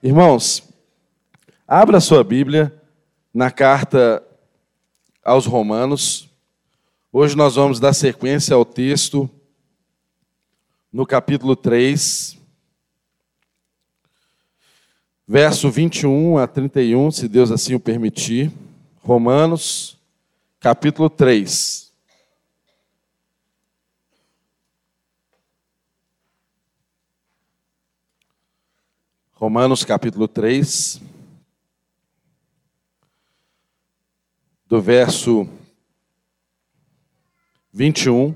Irmãos, abra sua Bíblia na carta aos Romanos. Hoje nós vamos dar sequência ao texto no capítulo 3, verso 21 a 31, se Deus assim o permitir. Romanos, capítulo 3. Romanos capítulo 3, do verso 21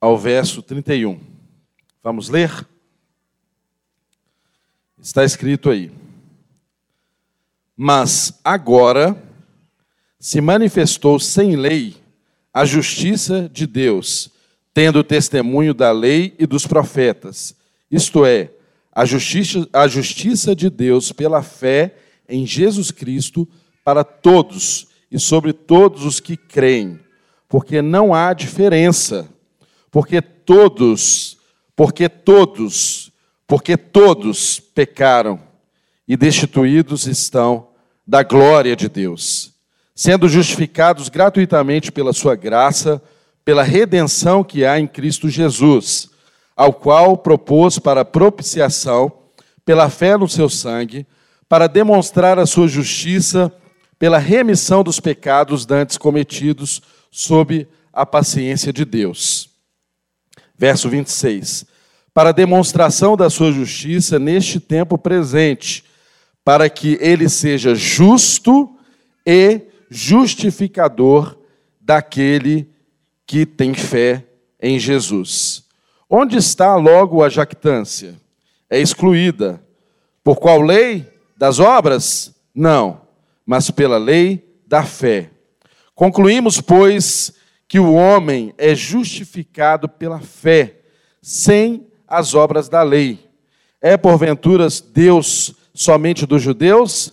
ao verso 31. Vamos ler? Está escrito aí. Mas agora se manifestou sem lei a justiça de Deus, tendo testemunho da lei e dos profetas, isto é, a justiça, a justiça de Deus pela fé em Jesus Cristo para todos e sobre todos os que creem, porque não há diferença, porque todos, porque todos, porque todos pecaram e destituídos estão da glória de Deus, sendo justificados gratuitamente pela sua graça, pela redenção que há em Cristo Jesus ao qual propôs para propiciação, pela fé no seu sangue, para demonstrar a sua justiça, pela remissão dos pecados dantes cometidos sob a paciência de Deus. Verso 26. Para demonstração da sua justiça neste tempo presente, para que ele seja justo e justificador daquele que tem fé em Jesus. Onde está logo a jactância? É excluída. Por qual lei? Das obras? Não, mas pela lei da fé. Concluímos, pois, que o homem é justificado pela fé, sem as obras da lei. É, porventura, Deus somente dos judeus?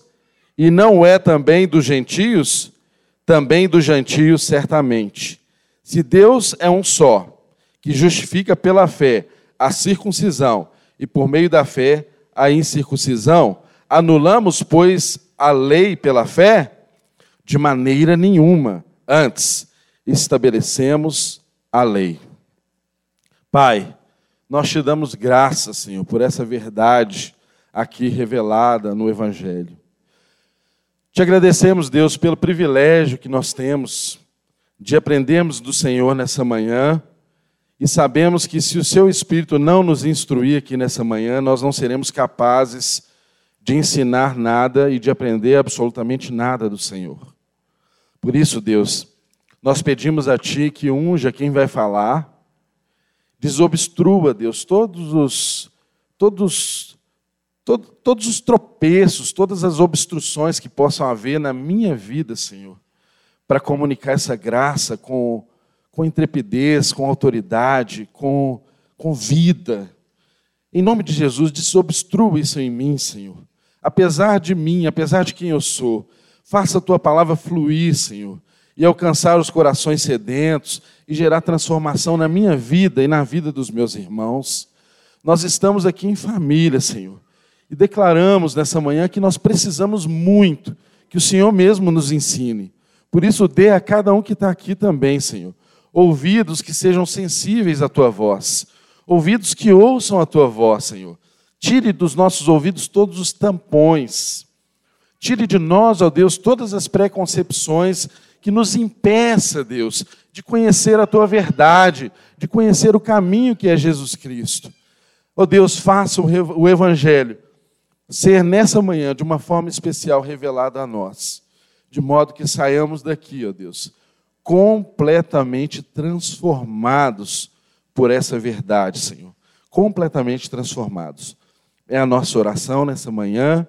E não é também dos gentios? Também dos gentios, certamente. Se Deus é um só, que justifica pela fé a circuncisão e por meio da fé a incircuncisão, anulamos, pois, a lei pela fé? De maneira nenhuma. Antes, estabelecemos a lei. Pai, nós te damos graças, Senhor, por essa verdade aqui revelada no Evangelho. Te agradecemos, Deus, pelo privilégio que nós temos de aprendermos do Senhor nessa manhã e sabemos que se o seu Espírito não nos instruir aqui nessa manhã, nós não seremos capazes de ensinar nada e de aprender absolutamente nada do Senhor. Por isso, Deus, nós pedimos a Ti que unja quem vai falar, desobstrua, Deus, todos os, todos, todo, todos os tropeços, todas as obstruções que possam haver na minha vida, Senhor, para comunicar essa graça com com intrepidez, com autoridade, com, com vida. Em nome de Jesus, desobstrua isso em mim, Senhor. Apesar de mim, apesar de quem eu sou, faça a tua palavra fluir, Senhor, e alcançar os corações sedentos e gerar transformação na minha vida e na vida dos meus irmãos. Nós estamos aqui em família, Senhor, e declaramos nessa manhã que nós precisamos muito que o Senhor mesmo nos ensine. Por isso, dê a cada um que está aqui também, Senhor, ouvidos que sejam sensíveis à tua voz, ouvidos que ouçam a tua voz, Senhor. Tire dos nossos ouvidos todos os tampões. Tire de nós, ó Deus, todas as preconcepções que nos impeça, Deus, de conhecer a tua verdade, de conhecer o caminho que é Jesus Cristo. Ó Deus, faça o evangelho ser nessa manhã de uma forma especial revelada a nós, de modo que saiamos daqui, ó Deus, completamente transformados por essa verdade, Senhor. Completamente transformados. É a nossa oração nessa manhã,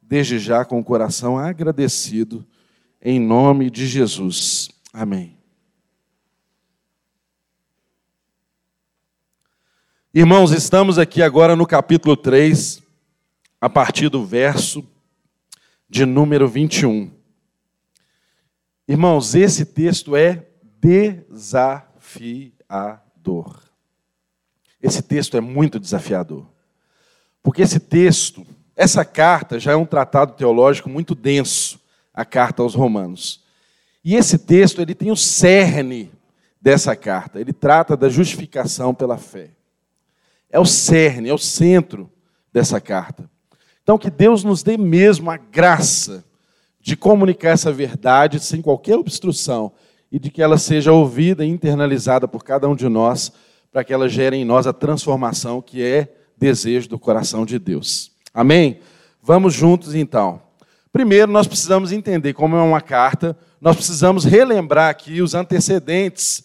desde já com o coração agradecido, em nome de Jesus. Amém. Irmãos, estamos aqui agora no capítulo 3, a partir do verso de número 21. Irmãos, esse texto é desafiador. Esse texto é muito desafiador. Porque esse texto essa carta já é um tratado teológico muito denso, a carta aos Romanos. E esse texto ele tem o cerne dessa carta. Ele trata da justificação pela fé. É o cerne, é o centro dessa carta. Então, que Deus nos dê mesmo a graça de comunicar essa verdade sem qualquer obstrução e de que ela seja ouvida e internalizada por cada um de nós, para que ela gere em nós a transformação que é desejo do coração de Deus. Amém? Vamos juntos então. Primeiro, nós precisamos entender como é uma carta, nós precisamos relembrar aqui os antecedentes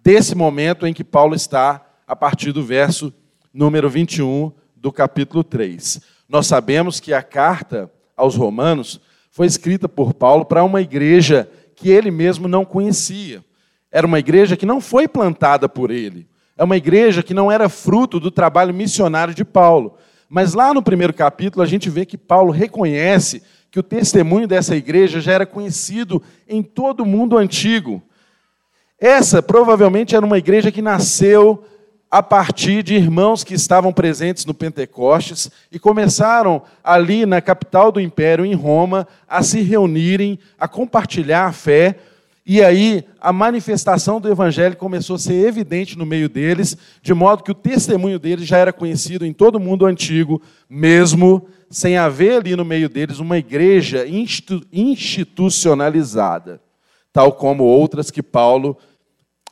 desse momento em que Paulo está, a partir do verso número 21 do capítulo 3. Nós sabemos que a carta aos Romanos foi escrita por Paulo para uma igreja que ele mesmo não conhecia. Era uma igreja que não foi plantada por ele. É uma igreja que não era fruto do trabalho missionário de Paulo. Mas lá no primeiro capítulo a gente vê que Paulo reconhece que o testemunho dessa igreja já era conhecido em todo o mundo antigo. Essa provavelmente era uma igreja que nasceu a partir de irmãos que estavam presentes no Pentecostes e começaram ali na capital do império, em Roma, a se reunirem, a compartilhar a fé. E aí a manifestação do evangelho começou a ser evidente no meio deles, de modo que o testemunho deles já era conhecido em todo o mundo antigo, mesmo sem haver ali no meio deles uma igreja institucionalizada, tal como outras que Paulo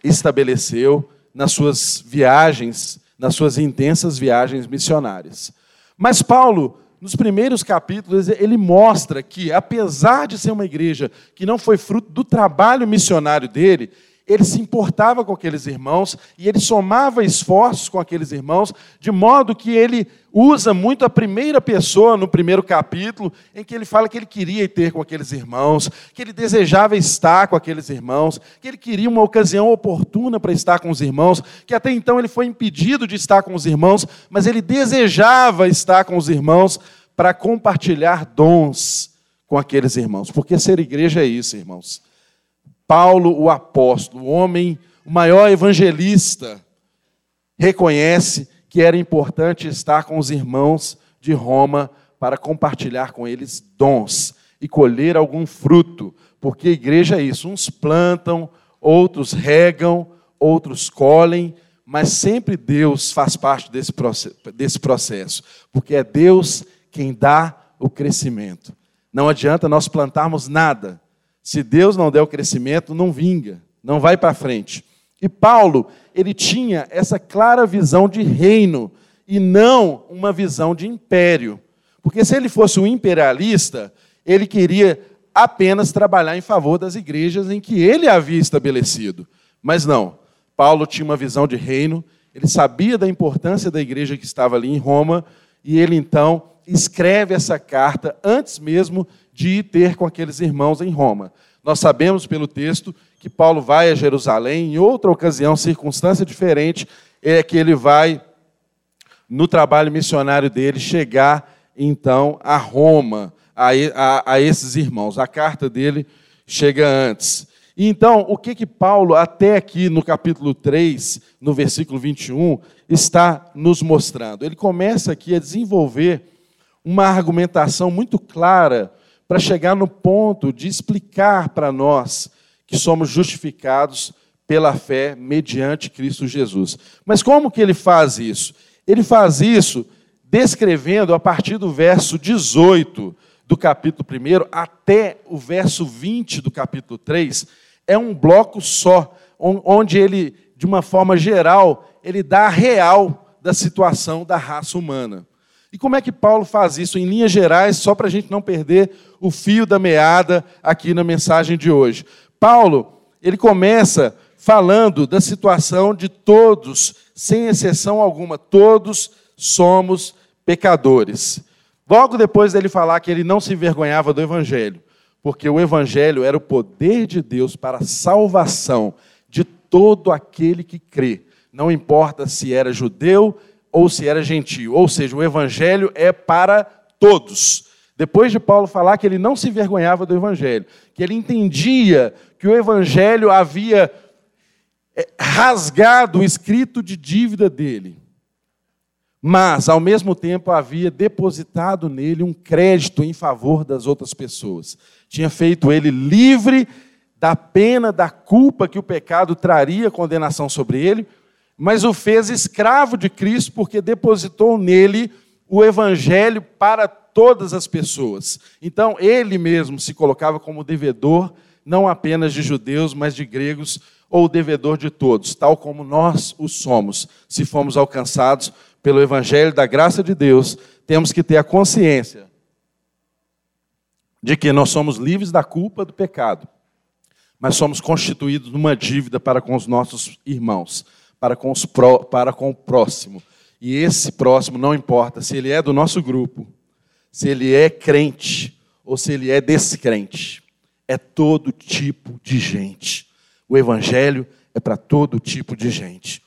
estabeleceu nas suas viagens, nas suas intensas viagens missionárias. Mas Paulo, nos primeiros capítulos, ele mostra que, apesar de ser uma igreja que não foi fruto do trabalho missionário dele, ele se importava com aqueles irmãos e ele somava esforços com aqueles irmãos, de modo que ele usa muito a primeira pessoa no primeiro capítulo, em que ele fala que ele queria ter com aqueles irmãos, que ele desejava estar com aqueles irmãos, que ele queria uma ocasião oportuna para estar com os irmãos, que até então ele foi impedido de estar com os irmãos, mas ele desejava estar com os irmãos para compartilhar dons com aqueles irmãos, porque ser igreja é isso, irmãos Paulo, o apóstolo, o homem, o maior evangelista, reconhece que era importante estar com os irmãos de Roma para compartilhar com eles dons e colher algum fruto, porque a igreja é isso: uns plantam, outros regam, outros colhem, mas sempre Deus faz parte desse processo, porque é Deus quem dá o crescimento. Não adianta nós plantarmos nada se Deus não der o crescimento, não vinga, não vai para frente. E Paulo, ele tinha essa clara visão de reino e não uma visão de império. Porque se ele fosse um imperialista, ele queria apenas trabalhar em favor das igrejas em que ele havia estabelecido. Mas não. Paulo tinha uma visão de reino, ele sabia da importância da igreja que estava ali em Roma, e ele então escreve essa carta antes mesmo de ir ter com aqueles irmãos em Roma. Nós sabemos pelo texto que Paulo vai a Jerusalém, em outra ocasião, circunstância diferente, é que ele vai, no trabalho missionário dele, chegar então a Roma, a, a, a esses irmãos. A carta dele chega antes. Então, o que que Paulo, até aqui no capítulo 3, no versículo 21, está nos mostrando? Ele começa aqui a desenvolver uma argumentação muito clara para chegar no ponto de explicar para nós que somos justificados pela fé mediante Cristo Jesus. Mas como que ele faz isso? Ele faz isso descrevendo a partir do verso 18 do capítulo 1 até o verso 20 do capítulo 3, é um bloco só, onde ele, de uma forma geral, ele dá a real da situação da raça humana. E como é que Paulo faz isso em linhas gerais, só para a gente não perder o fio da meada aqui na mensagem de hoje? Paulo, ele começa falando da situação de todos, sem exceção alguma, todos somos pecadores. Logo depois dele falar que ele não se envergonhava do evangelho, porque o evangelho era o poder de Deus para a salvação de todo aquele que crê. Não importa se era judeu, ou se era gentio. Ou seja, o evangelho é para todos. Depois de Paulo falar que ele não se envergonhava do evangelho, que ele entendia que o evangelho havia é, rasgado o escrito de dívida dele. mas, ao mesmo tempo, havia depositado nele um crédito em favor das outras pessoas. Tinha feito ele livre da pena, da culpa que o pecado traria condenação sobre ele, mas o fez escravo de Cristo porque depositou nele o evangelho para todas as pessoas. Então, ele mesmo se colocava como devedor, não apenas de judeus, mas de gregos, ou devedor de todos, tal como nós o somos, se fomos alcançados pelo Evangelho da graça de Deus, temos que ter a consciência de que nós somos livres da culpa do pecado, mas somos constituídos numa dívida para com os nossos irmãos, para com, os pró, para com o próximo. E esse próximo não importa se ele é do nosso grupo, se ele é crente ou se ele é descrente, é todo tipo de gente. O Evangelho é para todo tipo de gente.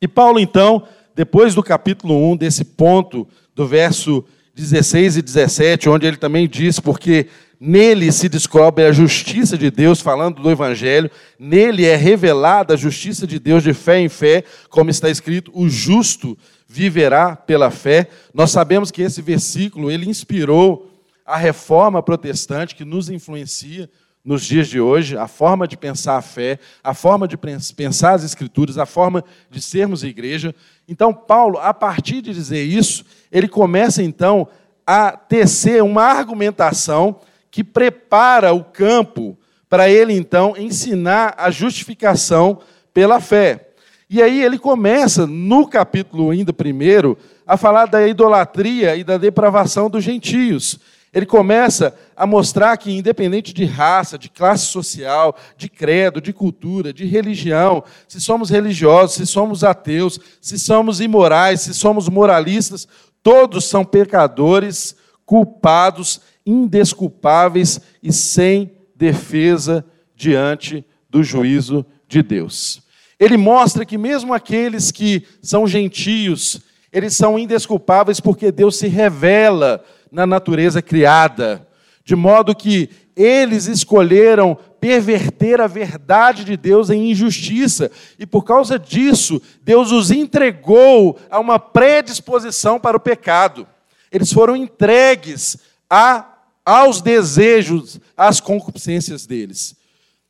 E Paulo, então, depois do capítulo 1, desse ponto, do verso 16 e 17, onde ele também diz, porque nele se descobre a justiça de Deus, falando do Evangelho, nele é revelada a justiça de Deus de fé em fé, como está escrito, o justo viverá pela fé. Nós sabemos que esse versículo, ele inspirou a reforma protestante que nos influencia, nos dias de hoje, a forma de pensar a fé, a forma de pensar as Escrituras, a forma de sermos igreja. Então, Paulo, a partir de dizer isso, ele começa então a tecer uma argumentação que prepara o campo para ele então ensinar a justificação pela fé. E aí ele começa, no capítulo ainda primeiro, a falar da idolatria e da depravação dos gentios ele começa a mostrar que, independente de raça, de classe social, de credo, de cultura, de religião, se somos religiosos, se somos ateus, se somos imorais, se somos moralistas, todos são pecadores, culpados, indesculpáveis e sem defesa diante do juízo de Deus. Ele mostra que, mesmo aqueles que são gentios, eles são indesculpáveis porque Deus se revela na natureza criada, de modo que eles escolheram perverter a verdade de Deus em injustiça, e por causa disso, Deus os entregou a uma predisposição para o pecado. Eles foram entregues a, aos desejos, às concupiscências deles.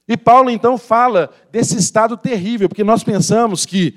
E Paulo então fala desse estado terrível, porque nós pensamos que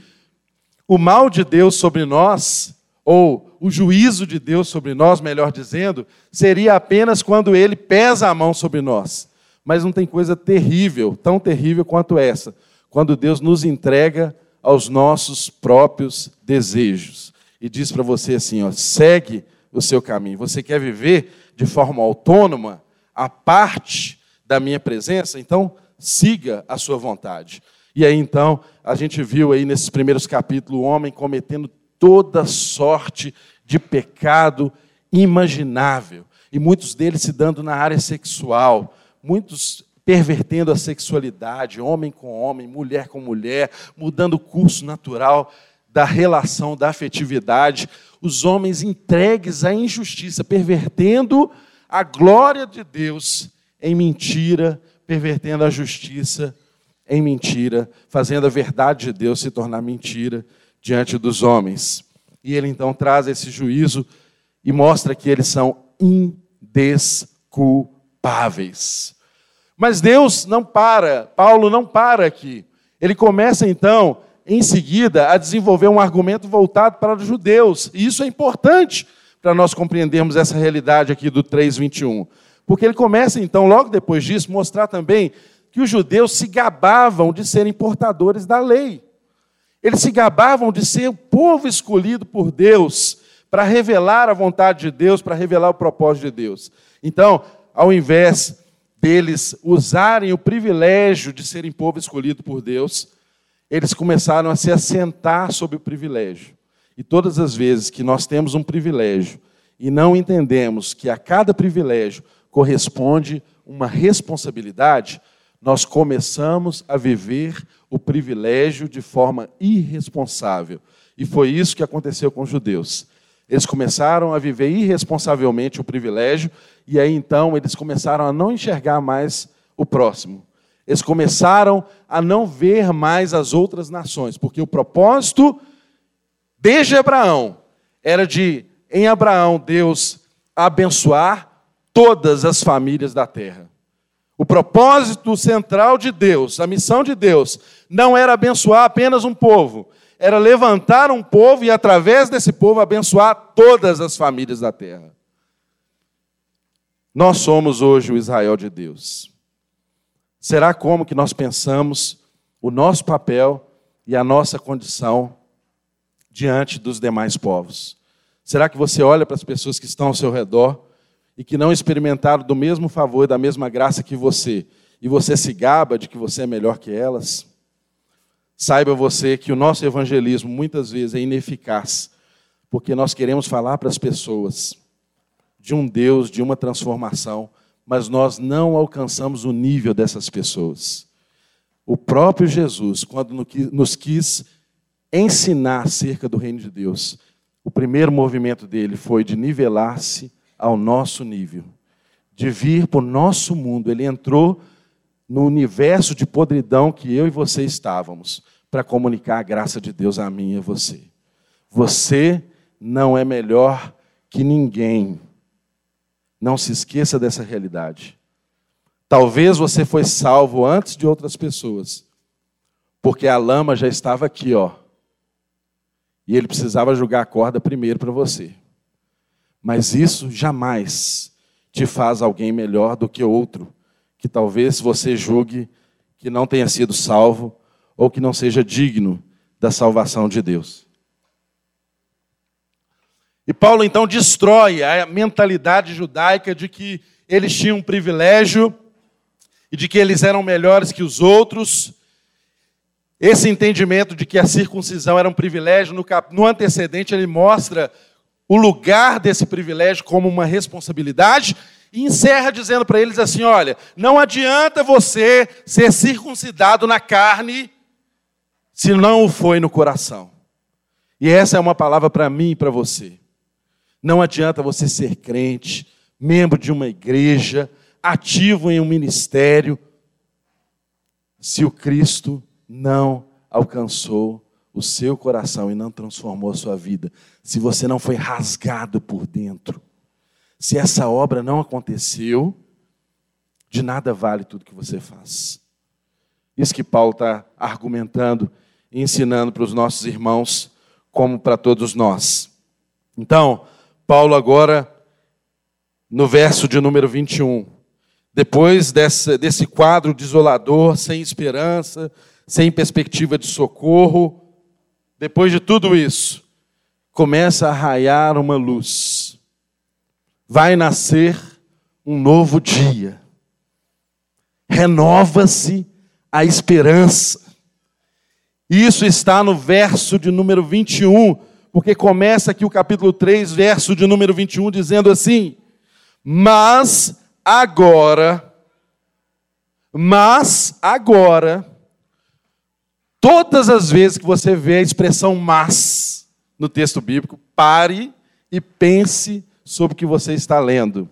o mal de Deus sobre nós, ou o juízo de Deus sobre nós, melhor dizendo, seria apenas quando ele pesa a mão sobre nós. Mas não tem coisa terrível, tão terrível quanto essa, quando Deus nos entrega aos nossos próprios desejos e diz para você assim: ó, segue o seu caminho. Você quer viver de forma autônoma, a parte da minha presença? Então, siga a sua vontade. E aí então, a gente viu aí nesses primeiros capítulos o homem cometendo toda sorte de pecado imaginável. E muitos deles se dando na área sexual, muitos pervertendo a sexualidade, homem com homem, mulher com mulher, mudando o curso natural da relação, da afetividade, os homens entregues à injustiça, pervertendo a glória de Deus em mentira, pervertendo a justiça em mentira, fazendo a verdade de Deus se tornar mentira diante dos homens. E ele então traz esse juízo e mostra que eles são indesculpáveis. Mas Deus não para, Paulo não para aqui. Ele começa então, em seguida, a desenvolver um argumento voltado para os judeus. E isso é importante para nós compreendermos essa realidade aqui do 3:21. Porque ele começa então, logo depois disso, mostrar também que os judeus se gabavam de serem portadores da lei. Eles se gabavam de ser o povo escolhido por Deus para revelar a vontade de Deus, para revelar o propósito de Deus. Então, ao invés deles usarem o privilégio de serem povo escolhido por Deus, eles começaram a se assentar sobre o privilégio. E todas as vezes que nós temos um privilégio e não entendemos que a cada privilégio corresponde uma responsabilidade, nós começamos a viver o privilégio de forma irresponsável. E foi isso que aconteceu com os judeus. Eles começaram a viver irresponsavelmente o privilégio, e aí então eles começaram a não enxergar mais o próximo. Eles começaram a não ver mais as outras nações, porque o propósito desde Abraão era de, em Abraão, Deus abençoar todas as famílias da terra. O propósito central de Deus, a missão de Deus, não era abençoar apenas um povo, era levantar um povo e, através desse povo, abençoar todas as famílias da terra. Nós somos hoje o Israel de Deus. Será como que nós pensamos o nosso papel e a nossa condição diante dos demais povos? Será que você olha para as pessoas que estão ao seu redor e que não experimentaram do mesmo favor e da mesma graça que você, e você se gaba de que você é melhor que elas? Saiba você que o nosso evangelismo muitas vezes é ineficaz, porque nós queremos falar para as pessoas de um Deus, de uma transformação, mas nós não alcançamos o nível dessas pessoas. O próprio Jesus, quando nos quis ensinar acerca do reino de Deus, o primeiro movimento dele foi de nivelar-se ao nosso nível, de vir para o nosso mundo. Ele entrou no universo de podridão que eu e você estávamos, para comunicar a graça de Deus a mim e a você. Você não é melhor que ninguém. Não se esqueça dessa realidade. Talvez você foi salvo antes de outras pessoas, porque a lama já estava aqui, ó. E ele precisava jogar a corda primeiro para você. Mas isso jamais te faz alguém melhor do que outro, que talvez você julgue que não tenha sido salvo ou que não seja digno da salvação de Deus. E Paulo então destrói a mentalidade judaica de que eles tinham um privilégio e de que eles eram melhores que os outros. Esse entendimento de que a circuncisão era um privilégio, no, cap... no antecedente ele mostra o lugar desse privilégio como uma responsabilidade e encerra dizendo para eles assim: olha, não adianta você ser circuncidado na carne se não o foi no coração. E essa é uma palavra para mim e para você. Não adianta você ser crente, membro de uma igreja, ativo em um ministério, se o Cristo não alcançou o seu coração e não transformou a sua vida, se você não foi rasgado por dentro, se essa obra não aconteceu, de nada vale tudo que você faz. Isso que Paulo está argumentando e ensinando para os nossos irmãos, como para todos nós. Então, Paulo agora, no verso de número 21, depois desse, desse quadro desolador, sem esperança, sem perspectiva de socorro, depois de tudo isso, começa a raiar uma luz. Vai nascer um novo dia. Renova-se a esperança. Isso está no verso de número 21, porque começa aqui o capítulo 3, verso de número 21, dizendo assim: Mas agora, mas agora, Todas as vezes que você vê a expressão mas no texto bíblico, pare e pense sobre o que você está lendo.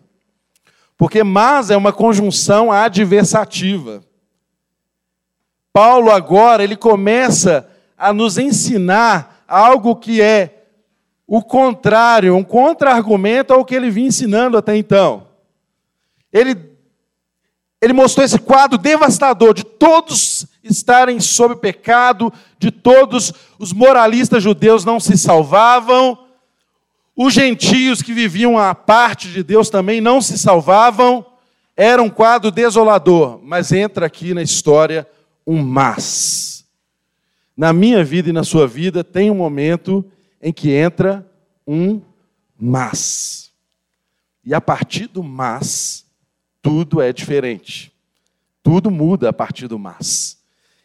Porque mas é uma conjunção adversativa. Paulo agora, ele começa a nos ensinar algo que é o contrário, um contra-argumento ao que ele vinha ensinando até então. Ele ele mostrou esse quadro devastador de todos estarem sob pecado, de todos os moralistas judeus não se salvavam, os gentios que viviam à parte de Deus também não se salvavam. Era um quadro desolador, mas entra aqui na história um mas. Na minha vida e na sua vida tem um momento em que entra um mas. E a partir do mas, tudo é diferente. Tudo muda a partir do mas.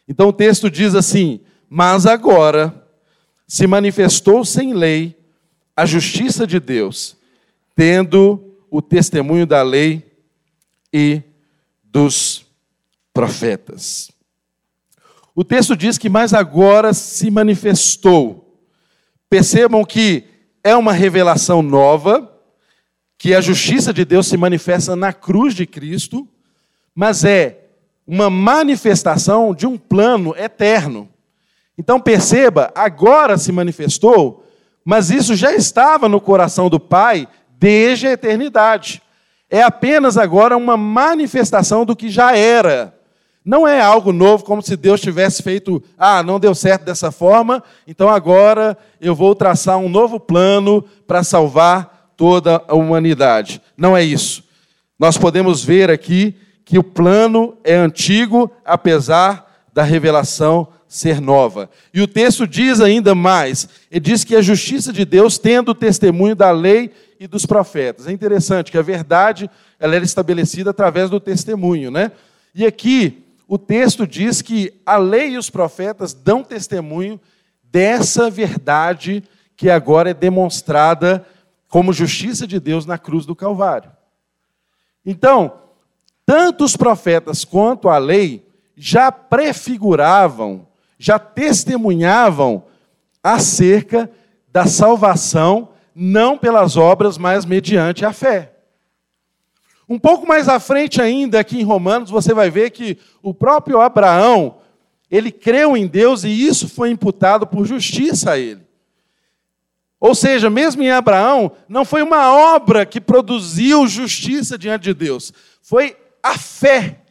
Então o texto diz assim: Mas agora se manifestou sem lei a justiça de Deus, tendo o testemunho da lei e dos profetas. O texto diz que mais agora se manifestou. Percebam que é uma revelação nova, que a justiça de Deus se manifesta na cruz de Cristo, mas é uma manifestação de um plano eterno. Então perceba, agora se manifestou, mas isso já estava no coração do Pai desde a eternidade. É apenas agora uma manifestação do que já era. Não é algo novo, como se Deus tivesse feito, ah, não deu certo dessa forma, então agora eu vou traçar um novo plano para salvar toda a humanidade. Não é isso. Nós podemos ver aqui que o plano é antigo, apesar da revelação ser nova. E o texto diz ainda mais: ele diz que a justiça de Deus, tendo o testemunho da lei e dos profetas. É interessante que a verdade ela era estabelecida através do testemunho, né? E aqui o texto diz que a lei e os profetas dão testemunho dessa verdade que agora é demonstrada como justiça de Deus na cruz do Calvário. Então, tanto os profetas quanto a lei já prefiguravam, já testemunhavam acerca da salvação, não pelas obras, mas mediante a fé. Um pouco mais à frente ainda, aqui em Romanos, você vai ver que o próprio Abraão, ele creu em Deus e isso foi imputado por justiça a ele. Ou seja, mesmo em Abraão, não foi uma obra que produziu justiça diante de Deus, foi a fé.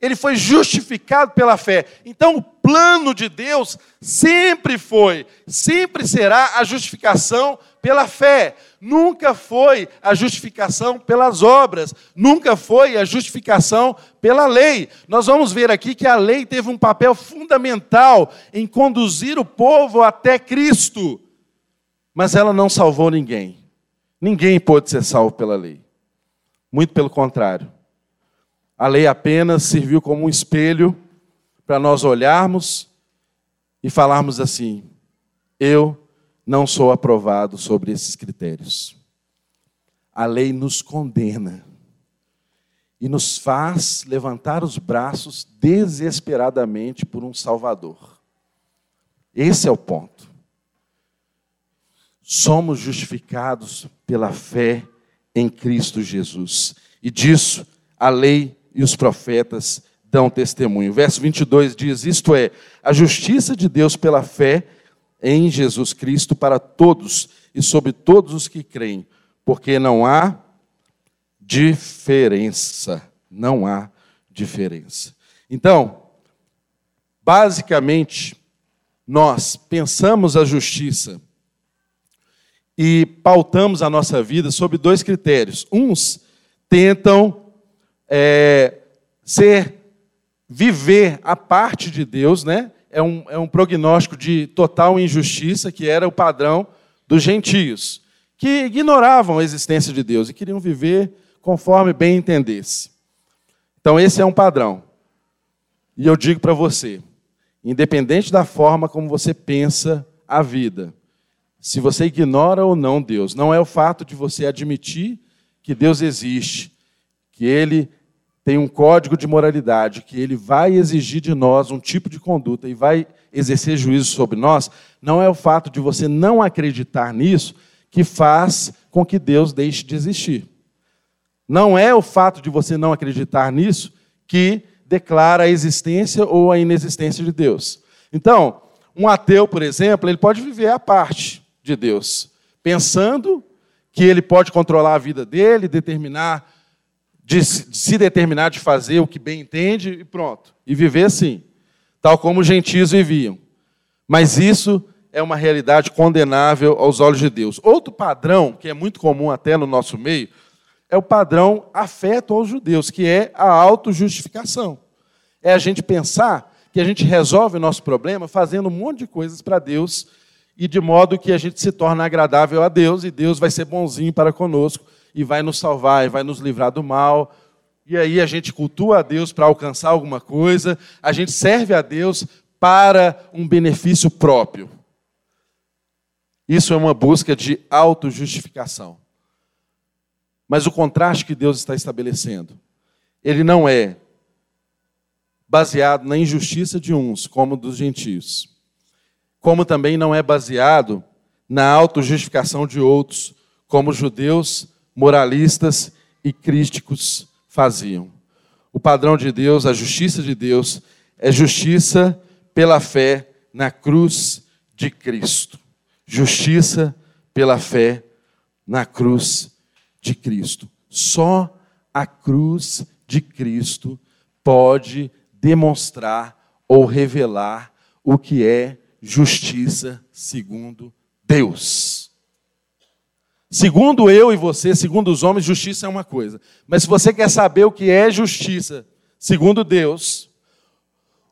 Ele foi justificado pela fé. Então, o plano de Deus sempre foi, sempre será a justificação pela fé. Nunca foi a justificação pelas obras, nunca foi a justificação pela lei. Nós vamos ver aqui que a lei teve um papel fundamental em conduzir o povo até Cristo, mas ela não salvou ninguém. Ninguém pôde ser salvo pela lei. Muito pelo contrário. A lei apenas serviu como um espelho para nós olharmos e falarmos assim: eu não sou aprovado sobre esses critérios. A lei nos condena e nos faz levantar os braços desesperadamente por um Salvador. Esse é o ponto. Somos justificados pela fé em Cristo Jesus. E disso a lei e os profetas dão testemunho. Verso 22 diz: Isto é, a justiça de Deus pela fé em Jesus Cristo para todos e sobre todos os que creem, porque não há diferença. Não há diferença. Então, basicamente, nós pensamos a justiça e pautamos a nossa vida sobre dois critérios. Uns tentam é, ser, viver a parte de Deus, né? É um, é um prognóstico de total injustiça, que era o padrão dos gentios, que ignoravam a existência de Deus e queriam viver conforme bem entendesse. Então, esse é um padrão. E eu digo para você, independente da forma como você pensa a vida, se você ignora ou não Deus, não é o fato de você admitir que Deus existe, que Ele tem um código de moralidade que ele vai exigir de nós um tipo de conduta e vai exercer juízo sobre nós, não é o fato de você não acreditar nisso que faz com que Deus deixe de existir. Não é o fato de você não acreditar nisso que declara a existência ou a inexistência de Deus. Então, um ateu, por exemplo, ele pode viver à parte de Deus, pensando que ele pode controlar a vida dele, determinar de se determinar de fazer o que bem entende e pronto. E viver assim, tal como os gentios viviam. Mas isso é uma realidade condenável aos olhos de Deus. Outro padrão, que é muito comum até no nosso meio, é o padrão afeto aos judeus, que é a autojustificação. É a gente pensar que a gente resolve o nosso problema fazendo um monte de coisas para Deus e de modo que a gente se torna agradável a Deus e Deus vai ser bonzinho para conosco e vai nos salvar, e vai nos livrar do mal. E aí a gente cultua a Deus para alcançar alguma coisa, a gente serve a Deus para um benefício próprio. Isso é uma busca de autojustificação. Mas o contraste que Deus está estabelecendo, ele não é baseado na injustiça de uns, como dos gentios, como também não é baseado na autojustificação de outros, como judeus moralistas e críticos faziam. O padrão de Deus, a justiça de Deus, é justiça pela fé na cruz de Cristo. justiça pela fé na cruz de Cristo. Só a cruz de Cristo pode demonstrar ou revelar o que é justiça segundo Deus. Segundo eu e você, segundo os homens, justiça é uma coisa. Mas se você quer saber o que é justiça segundo Deus,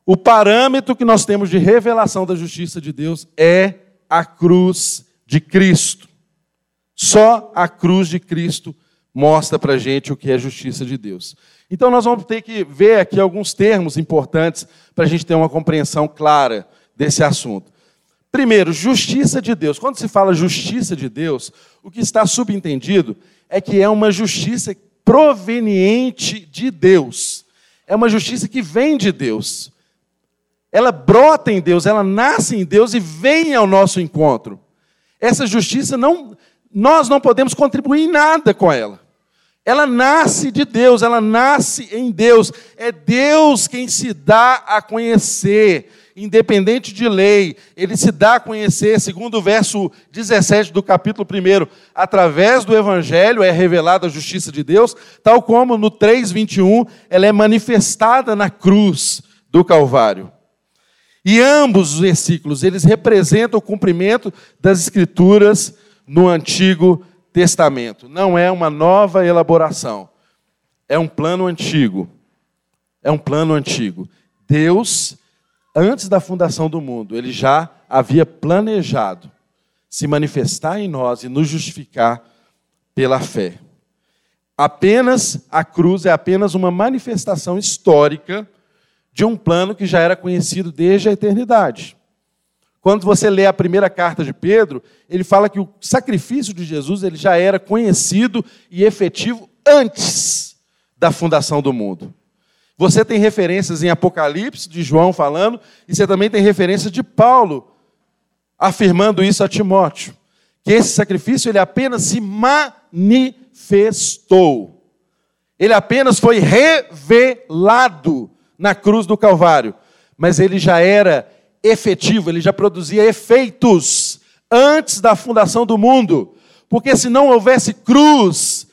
o parâmetro que nós temos de revelação da justiça de Deus é a cruz de Cristo. Só a cruz de Cristo mostra para a gente o que é justiça de Deus. Então nós vamos ter que ver aqui alguns termos importantes para a gente ter uma compreensão clara desse assunto. Primeiro, justiça de Deus. Quando se fala justiça de Deus, o que está subentendido é que é uma justiça proveniente de Deus. É uma justiça que vem de Deus. Ela brota em Deus, ela nasce em Deus e vem ao nosso encontro. Essa justiça não nós não podemos contribuir em nada com ela. Ela nasce de Deus, ela nasce em Deus. É Deus quem se dá a conhecer independente de lei, ele se dá a conhecer, segundo o verso 17 do capítulo 1, através do evangelho é revelada a justiça de Deus, tal como no 3:21 ela é manifestada na cruz do Calvário. E ambos os versículos, eles representam o cumprimento das escrituras no Antigo Testamento. Não é uma nova elaboração. É um plano antigo. É um plano antigo. Deus antes da fundação do mundo, ele já havia planejado se manifestar em nós e nos justificar pela fé. Apenas a cruz é apenas uma manifestação histórica de um plano que já era conhecido desde a eternidade. Quando você lê a primeira carta de Pedro, ele fala que o sacrifício de Jesus ele já era conhecido e efetivo antes da fundação do mundo. Você tem referências em Apocalipse, de João falando, e você também tem referências de Paulo afirmando isso a Timóteo. Que esse sacrifício ele apenas se manifestou. Ele apenas foi revelado na cruz do Calvário. Mas ele já era efetivo, ele já produzia efeitos antes da fundação do mundo. Porque se não houvesse cruz,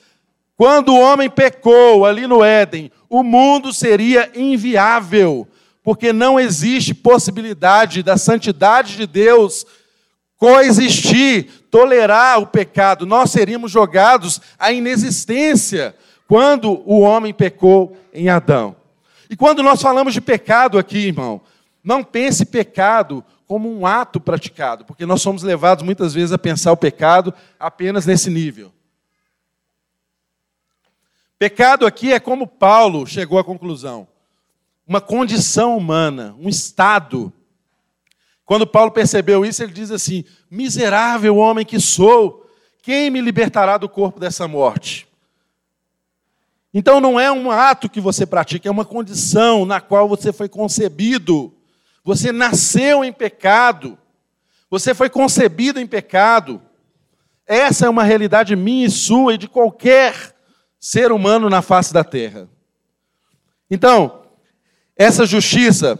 quando o homem pecou ali no Éden, o mundo seria inviável, porque não existe possibilidade da santidade de Deus coexistir, tolerar o pecado. Nós seríamos jogados à inexistência quando o homem pecou em Adão. E quando nós falamos de pecado aqui, irmão, não pense pecado como um ato praticado, porque nós somos levados muitas vezes a pensar o pecado apenas nesse nível. Pecado aqui é como Paulo chegou à conclusão: uma condição humana, um estado. Quando Paulo percebeu isso, ele diz assim: Miserável homem que sou, quem me libertará do corpo dessa morte? Então não é um ato que você pratica, é uma condição na qual você foi concebido. Você nasceu em pecado. Você foi concebido em pecado. Essa é uma realidade minha e sua e de qualquer ser humano na face da terra. Então, essa justiça,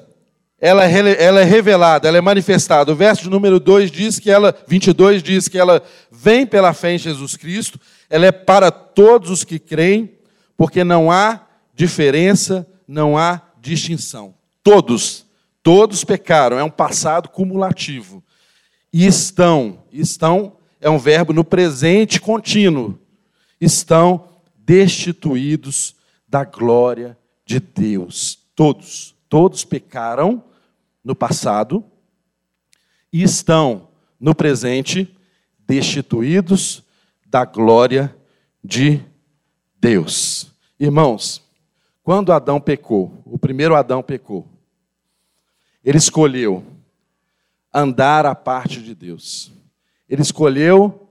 ela é, ela é revelada, ela é manifestada. O verso de número 2 diz que ela, 22 diz que ela vem pela fé em Jesus Cristo, ela é para todos os que creem, porque não há diferença, não há distinção. Todos, todos pecaram, é um passado cumulativo. E estão, estão é um verbo no presente contínuo. Estão destituídos da glória de Deus. Todos, todos pecaram no passado e estão no presente destituídos da glória de Deus. Irmãos, quando Adão pecou, o primeiro Adão pecou, ele escolheu andar à parte de Deus. Ele escolheu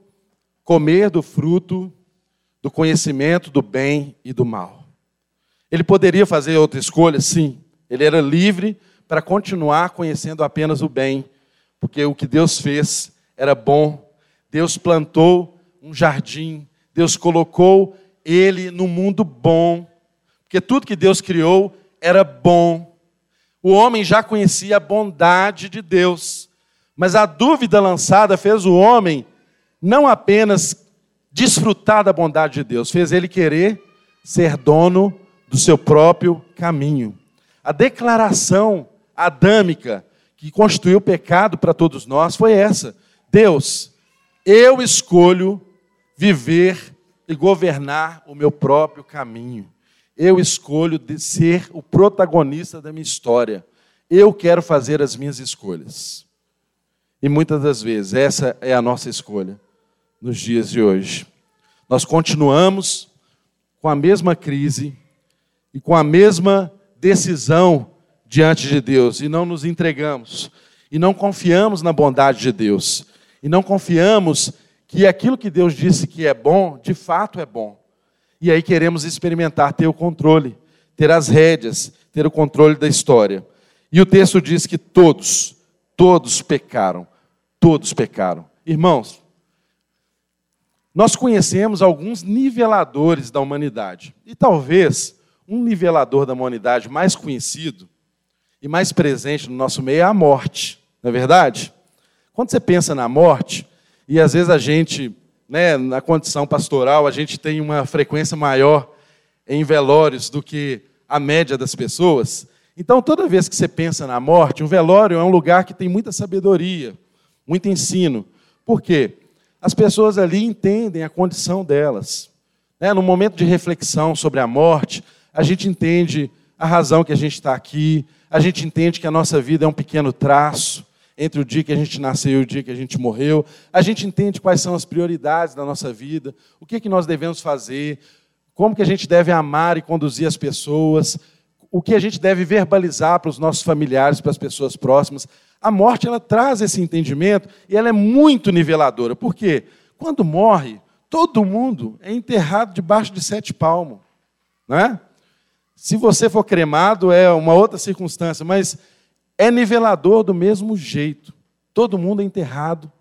comer do fruto do conhecimento do bem e do mal. Ele poderia fazer outra escolha? Sim. Ele era livre para continuar conhecendo apenas o bem, porque o que Deus fez era bom. Deus plantou um jardim, Deus colocou ele no mundo bom, porque tudo que Deus criou era bom. O homem já conhecia a bondade de Deus, Mas a dúvida lançada fez o homem não apenas desfrutar da bondade de Deus, fez ele querer ser dono do seu próprio caminho. A declaração adâmica que constituiu o pecado para todos nós foi essa: Deus, eu escolho viver e governar o meu próprio caminho. Eu escolho ser o protagonista da minha história. Eu quero fazer as minhas escolhas. E muitas das vezes essa é a nossa escolha nos dias de hoje. Nós continuamos com a mesma crise e com a mesma decisão diante de Deus e não nos entregamos e não confiamos na bondade de Deus e não confiamos que aquilo que Deus disse que é bom, de fato é bom. E aí queremos experimentar ter o controle, ter as rédeas, ter o controle da história. E o texto diz que todos, todos pecaram, todos pecaram. Irmãos, nós conhecemos alguns niveladores da humanidade. E talvez um nivelador da humanidade mais conhecido e mais presente no nosso meio é a morte, não é verdade? Quando você pensa na morte, e às vezes a gente, né, na condição pastoral, a gente tem uma frequência maior em velórios do que a média das pessoas. Então, toda vez que você pensa na morte, um velório é um lugar que tem muita sabedoria, muito ensino. Por quê? As pessoas ali entendem a condição delas. Né? No momento de reflexão sobre a morte, a gente entende a razão que a gente está aqui, a gente entende que a nossa vida é um pequeno traço, entre o dia que a gente nasceu e o dia que a gente morreu. A gente entende quais são as prioridades da nossa vida, o que, é que nós devemos fazer, como que a gente deve amar e conduzir as pessoas, o que a gente deve verbalizar para os nossos familiares, para as pessoas próximas. A morte ela traz esse entendimento e ela é muito niveladora. Por quê? Quando morre, todo mundo é enterrado debaixo de sete palmos. Né? Se você for cremado, é uma outra circunstância, mas é nivelador do mesmo jeito. Todo mundo é enterrado.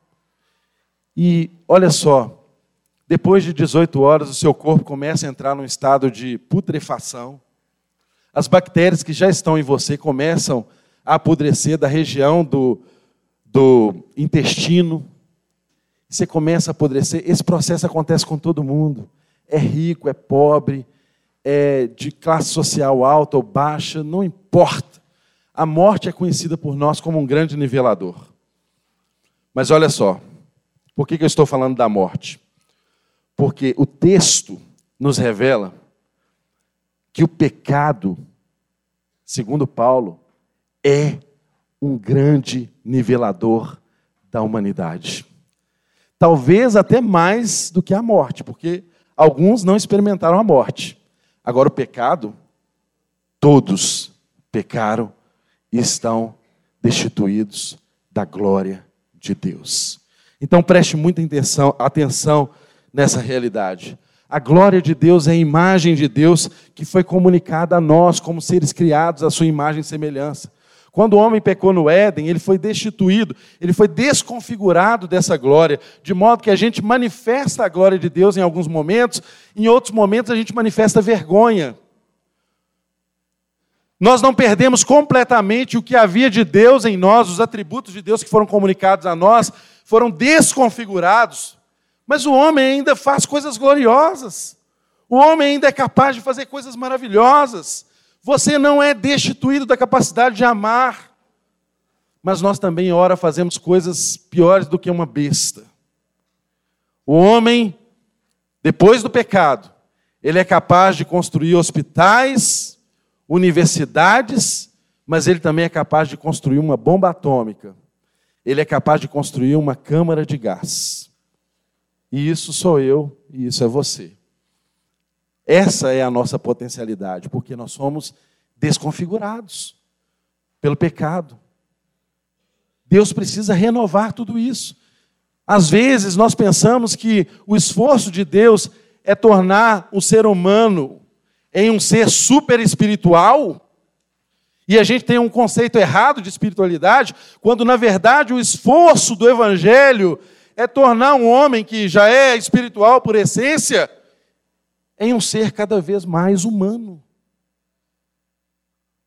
E olha só, depois de 18 horas, o seu corpo começa a entrar num estado de putrefação. As bactérias que já estão em você começam a apodrecer da região do, do intestino. Você começa a apodrecer. Esse processo acontece com todo mundo. É rico, é pobre, é de classe social alta ou baixa, não importa. A morte é conhecida por nós como um grande nivelador. Mas olha só, por que eu estou falando da morte? Porque o texto nos revela que o pecado, segundo Paulo, é um grande nivelador da humanidade. Talvez até mais do que a morte, porque alguns não experimentaram a morte. Agora, o pecado, todos pecaram e estão destituídos da glória de Deus. Então preste muita atenção, atenção nessa realidade. A glória de Deus é a imagem de Deus que foi comunicada a nós como seres criados à sua imagem e semelhança. Quando o homem pecou no Éden, ele foi destituído, ele foi desconfigurado dessa glória, de modo que a gente manifesta a glória de Deus em alguns momentos, em outros momentos a gente manifesta vergonha. Nós não perdemos completamente o que havia de Deus em nós, os atributos de Deus que foram comunicados a nós foram desconfigurados. Mas o homem ainda faz coisas gloriosas. O homem ainda é capaz de fazer coisas maravilhosas. Você não é destituído da capacidade de amar. Mas nós também, ora, fazemos coisas piores do que uma besta. O homem, depois do pecado, ele é capaz de construir hospitais, universidades, mas ele também é capaz de construir uma bomba atômica. Ele é capaz de construir uma câmara de gás. E isso sou eu e isso é você. Essa é a nossa potencialidade, porque nós somos desconfigurados pelo pecado. Deus precisa renovar tudo isso. Às vezes nós pensamos que o esforço de Deus é tornar o ser humano em um ser super espiritual, e a gente tem um conceito errado de espiritualidade, quando na verdade o esforço do Evangelho é tornar um homem que já é espiritual por essência em um ser cada vez mais humano.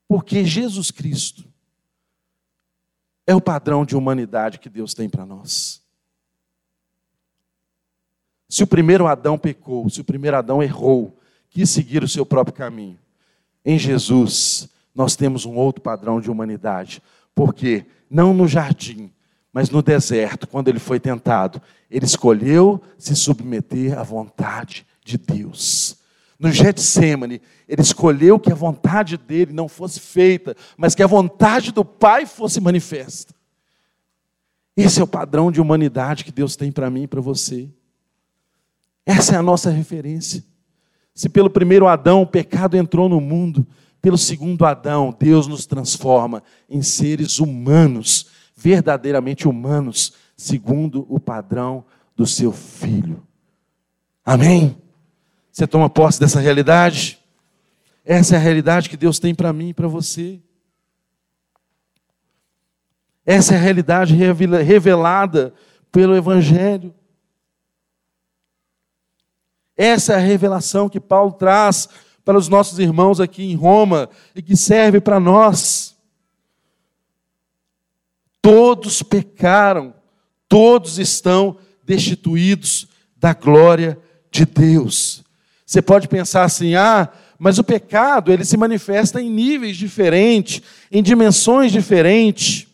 Porque Jesus Cristo é o padrão de humanidade que Deus tem para nós. Se o primeiro Adão pecou, se o primeiro Adão errou, quis seguir o seu próprio caminho, em Jesus nós temos um outro padrão de humanidade. Porque não no jardim, mas no deserto, quando ele foi tentado, ele escolheu se submeter à vontade de Deus. No Getsemane, ele escolheu que a vontade dele não fosse feita, mas que a vontade do Pai fosse manifesta. Esse é o padrão de humanidade que Deus tem para mim e para você. Essa é a nossa referência. Se pelo primeiro Adão o pecado entrou no mundo, pelo segundo Adão, Deus nos transforma em seres humanos, verdadeiramente humanos, segundo o padrão do seu filho. Amém? Você toma posse dessa realidade? Essa é a realidade que Deus tem para mim e para você. Essa é a realidade revelada pelo Evangelho. Essa é a revelação que Paulo traz para os nossos irmãos aqui em Roma e que serve para nós. Todos pecaram, todos estão destituídos da glória de Deus. Você pode pensar assim: ah, mas o pecado ele se manifesta em níveis diferentes, em dimensões diferentes.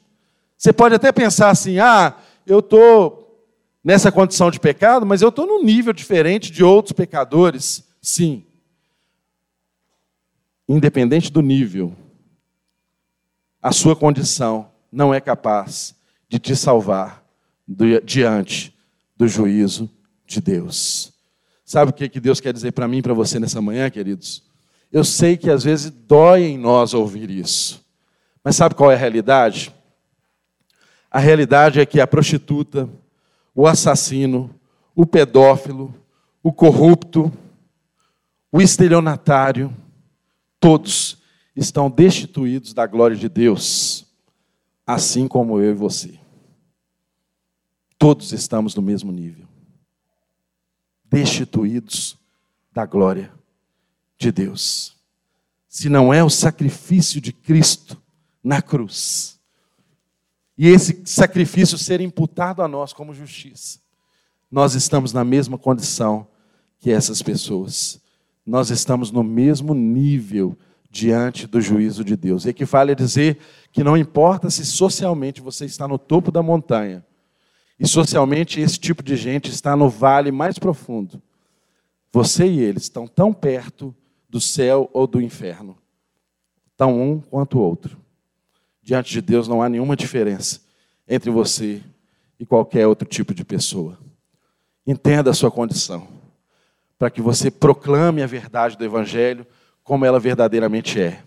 Você pode até pensar assim: ah, eu estou nessa condição de pecado, mas eu estou num nível diferente de outros pecadores. Sim. Independente do nível, a sua condição não é capaz de te salvar diante do juízo de Deus. Sabe o que Deus quer dizer para mim e para você nessa manhã, queridos? Eu sei que às vezes dói em nós ouvir isso. Mas sabe qual é a realidade? A realidade é que a prostituta, o assassino, o pedófilo, o corrupto, o estelionatário, todos estão destituídos da glória de Deus, assim como eu e você. Todos estamos no mesmo nível destituídos da glória de Deus. Se não é o sacrifício de Cristo na cruz, e esse sacrifício ser imputado a nós como justiça, nós estamos na mesma condição que essas pessoas. Nós estamos no mesmo nível diante do juízo de Deus. Equivale a dizer que não importa se socialmente você está no topo da montanha, e socialmente, esse tipo de gente está no vale mais profundo. Você e eles estão tão perto do céu ou do inferno, tão um quanto o outro. Diante de Deus não há nenhuma diferença entre você e qualquer outro tipo de pessoa. Entenda a sua condição, para que você proclame a verdade do Evangelho como ela verdadeiramente é.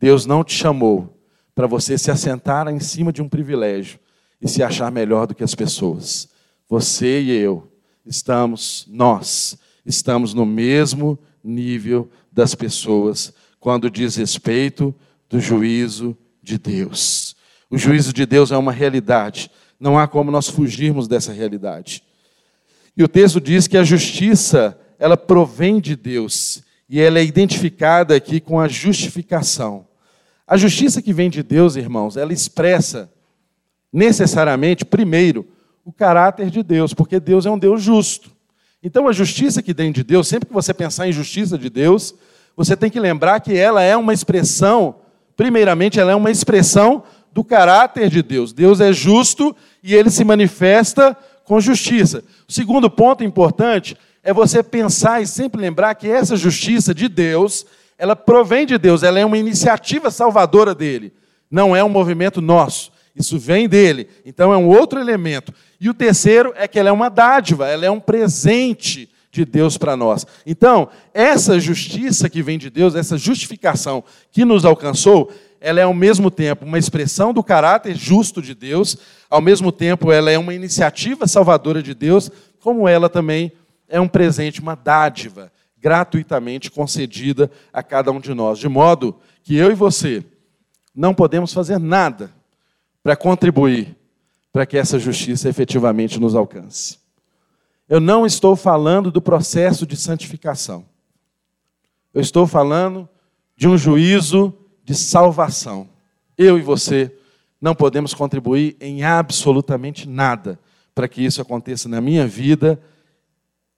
Deus não te chamou para você se assentar em cima de um privilégio, e se achar melhor do que as pessoas. Você e eu estamos, nós, estamos no mesmo nível das pessoas quando diz respeito do juízo de Deus. O juízo de Deus é uma realidade, não há como nós fugirmos dessa realidade. E o texto diz que a justiça, ela provém de Deus e ela é identificada aqui com a justificação. A justiça que vem de Deus, irmãos, ela expressa necessariamente, primeiro, o caráter de Deus, porque Deus é um Deus justo. Então, a justiça que vem de Deus, sempre que você pensar em justiça de Deus, você tem que lembrar que ela é uma expressão, primeiramente, ela é uma expressão do caráter de Deus. Deus é justo e ele se manifesta com justiça. O segundo ponto importante é você pensar e sempre lembrar que essa justiça de Deus, ela provém de Deus, ela é uma iniciativa salvadora dele, não é um movimento nosso. Isso vem dele. Então é um outro elemento. E o terceiro é que ela é uma dádiva, ela é um presente de Deus para nós. Então, essa justiça que vem de Deus, essa justificação que nos alcançou, ela é ao mesmo tempo uma expressão do caráter justo de Deus, ao mesmo tempo ela é uma iniciativa salvadora de Deus, como ela também é um presente, uma dádiva gratuitamente concedida a cada um de nós, de modo que eu e você não podemos fazer nada para contribuir para que essa justiça efetivamente nos alcance. Eu não estou falando do processo de santificação. Eu estou falando de um juízo de salvação. Eu e você não podemos contribuir em absolutamente nada para que isso aconteça na minha vida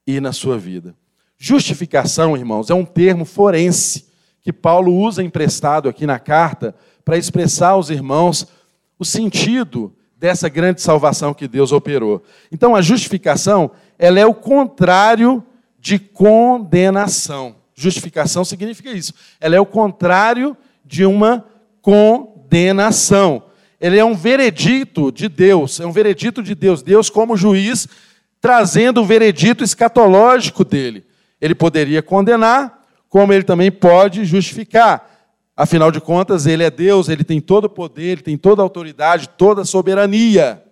e na sua vida. Justificação, irmãos, é um termo forense que Paulo usa emprestado aqui na carta para expressar aos irmãos o sentido dessa grande salvação que Deus operou. Então, a justificação, ela é o contrário de condenação. Justificação significa isso. Ela é o contrário de uma condenação. Ele é um veredito de Deus, é um veredito de Deus, Deus como juiz trazendo o veredito escatológico dele. Ele poderia condenar, como ele também pode justificar. Afinal de contas, ele é Deus, ele tem todo o poder, ele tem toda a autoridade, toda a soberania.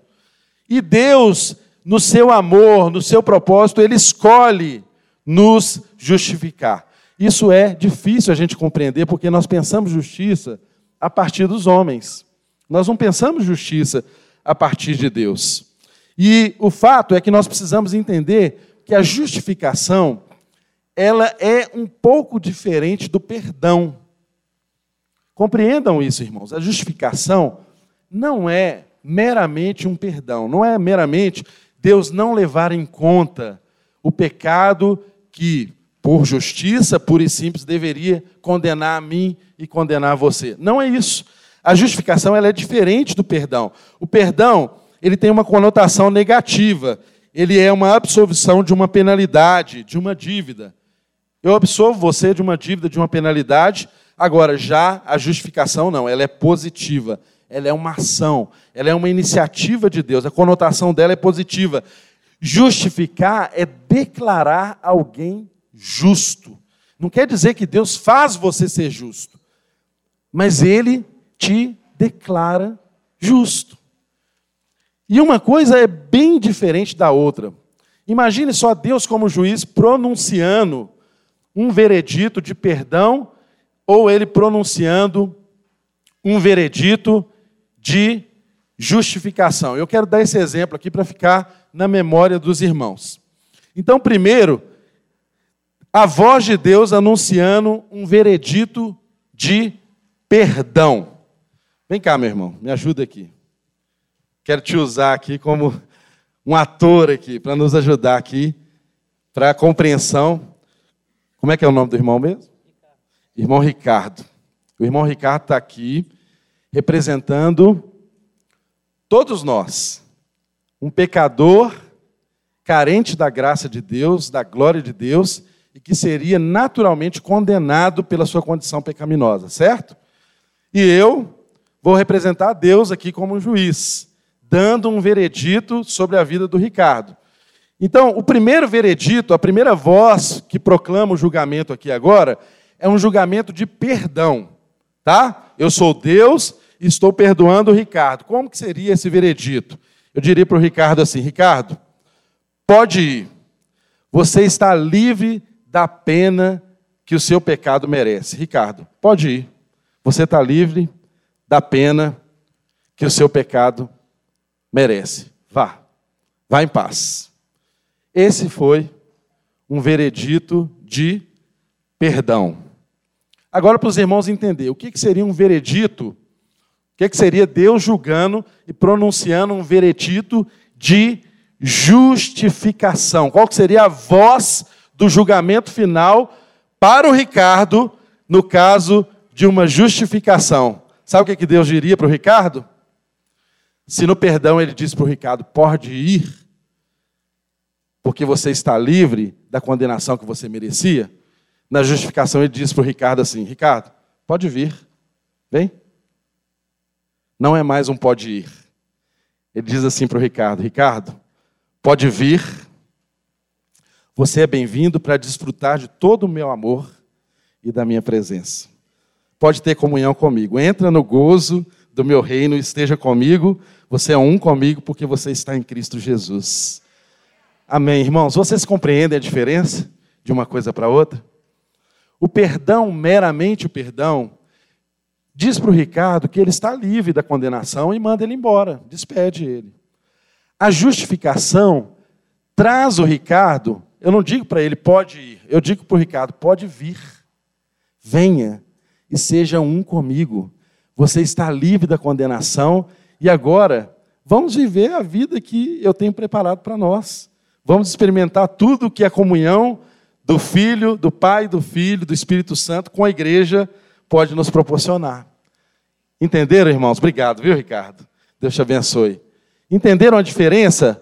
E Deus, no seu amor, no seu propósito, ele escolhe nos justificar. Isso é difícil a gente compreender porque nós pensamos justiça a partir dos homens. Nós não pensamos justiça a partir de Deus. E o fato é que nós precisamos entender que a justificação ela é um pouco diferente do perdão. Compreendam isso, irmãos. A justificação não é meramente um perdão, não é meramente Deus não levar em conta o pecado que, por justiça, pura e simples, deveria condenar a mim e condenar você. Não é isso. A justificação ela é diferente do perdão. O perdão ele tem uma conotação negativa. Ele é uma absolvição de uma penalidade, de uma dívida. Eu absolvo você de uma dívida, de uma penalidade. Agora, já a justificação não, ela é positiva. Ela é uma ação, ela é uma iniciativa de Deus. A conotação dela é positiva. Justificar é declarar alguém justo. Não quer dizer que Deus faz você ser justo, mas ele te declara justo. E uma coisa é bem diferente da outra. Imagine só Deus como juiz pronunciando um veredito de perdão ou ele pronunciando um veredito de justificação. Eu quero dar esse exemplo aqui para ficar na memória dos irmãos. Então, primeiro, a voz de Deus anunciando um veredito de perdão. Vem cá, meu irmão, me ajuda aqui. Quero te usar aqui como um ator aqui, para nos ajudar aqui, para a compreensão. Como é que é o nome do irmão mesmo? Irmão Ricardo. O irmão Ricardo está aqui representando todos nós. Um pecador carente da graça de Deus, da glória de Deus, e que seria naturalmente condenado pela sua condição pecaminosa, certo? E eu vou representar Deus aqui como um juiz dando um veredito sobre a vida do Ricardo. Então, o primeiro veredito, a primeira voz que proclama o julgamento aqui agora, é um julgamento de perdão, tá? Eu sou Deus e estou perdoando o Ricardo. Como que seria esse veredito? Eu diria para o Ricardo assim: Ricardo, pode ir. Você está livre da pena que o seu pecado merece. Ricardo, pode ir. Você está livre da pena que o seu pecado merece. Vá. Vá em paz. Esse foi um veredito de perdão. Agora, para os irmãos entender, o que seria um veredito? O que seria Deus julgando e pronunciando um veredito de justificação? Qual seria a voz do julgamento final para o Ricardo no caso de uma justificação? Sabe o que Deus diria para o Ricardo? Se no perdão ele diz para o Ricardo: pode ir, porque você está livre da condenação que você merecia, na justificação ele diz para o Ricardo assim: Ricardo, pode vir, vem. Não é mais um pode ir. Ele diz assim para o Ricardo: Ricardo, pode vir, você é bem-vindo para desfrutar de todo o meu amor e da minha presença. Pode ter comunhão comigo. Entra no gozo do meu reino, esteja comigo, você é um comigo porque você está em Cristo Jesus. Amém, irmãos? Vocês compreendem a diferença de uma coisa para outra? O perdão, meramente o perdão, diz para o Ricardo que ele está livre da condenação e manda ele embora, despede ele. A justificação traz o Ricardo, eu não digo para ele pode ir, eu digo para o Ricardo pode vir, venha e seja um comigo. Você está livre da condenação e agora vamos viver a vida que eu tenho preparado para nós. Vamos experimentar tudo que a comunhão do Filho, do Pai, do Filho, do Espírito Santo com a igreja pode nos proporcionar. Entenderam, irmãos? Obrigado, viu, Ricardo? Deus te abençoe. Entenderam a diferença?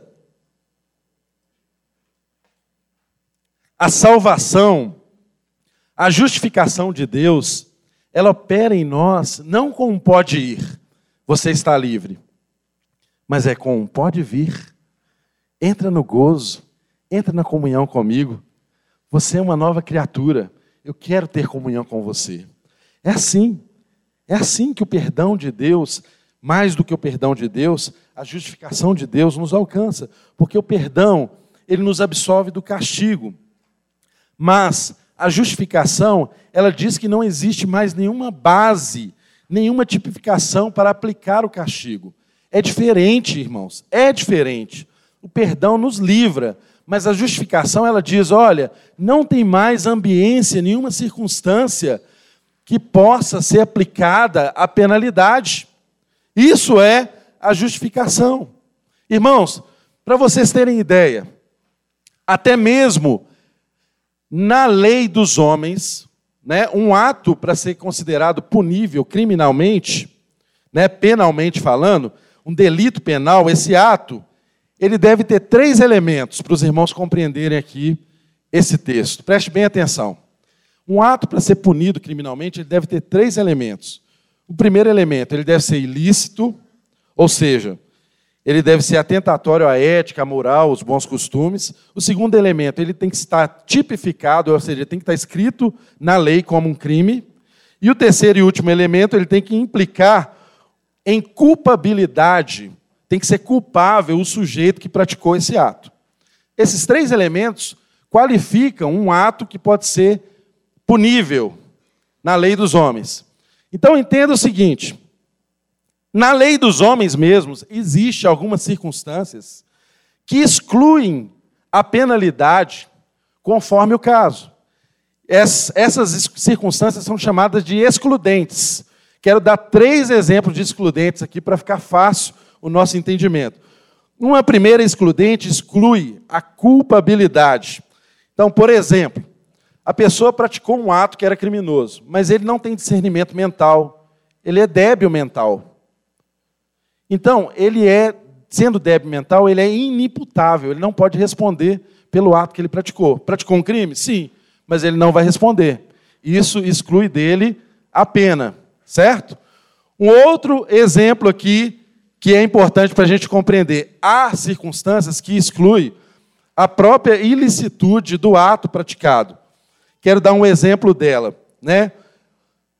A salvação, a justificação de Deus, ela opera em nós não com um pode ir, você está livre, mas é com um pode vir. Entra no gozo, entra na comunhão comigo. Você é uma nova criatura. Eu quero ter comunhão com você. É assim. É assim que o perdão de Deus, mais do que o perdão de Deus, a justificação de Deus nos alcança, porque o perdão, ele nos absolve do castigo. Mas a justificação, ela diz que não existe mais nenhuma base, nenhuma tipificação para aplicar o castigo. É diferente, irmãos, é diferente. O perdão nos livra, mas a justificação ela diz: olha, não tem mais ambiência, nenhuma circunstância que possa ser aplicada a penalidade. Isso é a justificação. Irmãos, para vocês terem ideia, até mesmo na lei dos homens, né, um ato para ser considerado punível criminalmente, né, penalmente falando, um delito penal, esse ato, ele deve ter três elementos para os irmãos compreenderem aqui esse texto. Preste bem atenção. Um ato para ser punido criminalmente, ele deve ter três elementos. O primeiro elemento, ele deve ser ilícito, ou seja, ele deve ser atentatório à ética, à moral, aos bons costumes. O segundo elemento, ele tem que estar tipificado, ou seja, tem que estar escrito na lei como um crime. E o terceiro e último elemento, ele tem que implicar em culpabilidade, tem que ser culpável o sujeito que praticou esse ato. Esses três elementos qualificam um ato que pode ser punível na lei dos homens. Então entenda o seguinte: na lei dos homens mesmos, existe algumas circunstâncias que excluem a penalidade conforme o caso. Essas circunstâncias são chamadas de excludentes. Quero dar três exemplos de excludentes aqui para ficar fácil o nosso entendimento. Uma primeira excludente exclui a culpabilidade. Então, por exemplo, a pessoa praticou um ato que era criminoso, mas ele não tem discernimento mental, ele é débil mental. Então, ele é, sendo débil mental, ele é inimputável, ele não pode responder pelo ato que ele praticou. Praticou um crime? Sim, mas ele não vai responder. Isso exclui dele a pena, certo? Um outro exemplo aqui que é importante para a gente compreender: há circunstâncias que excluem a própria ilicitude do ato praticado. Quero dar um exemplo dela. Né?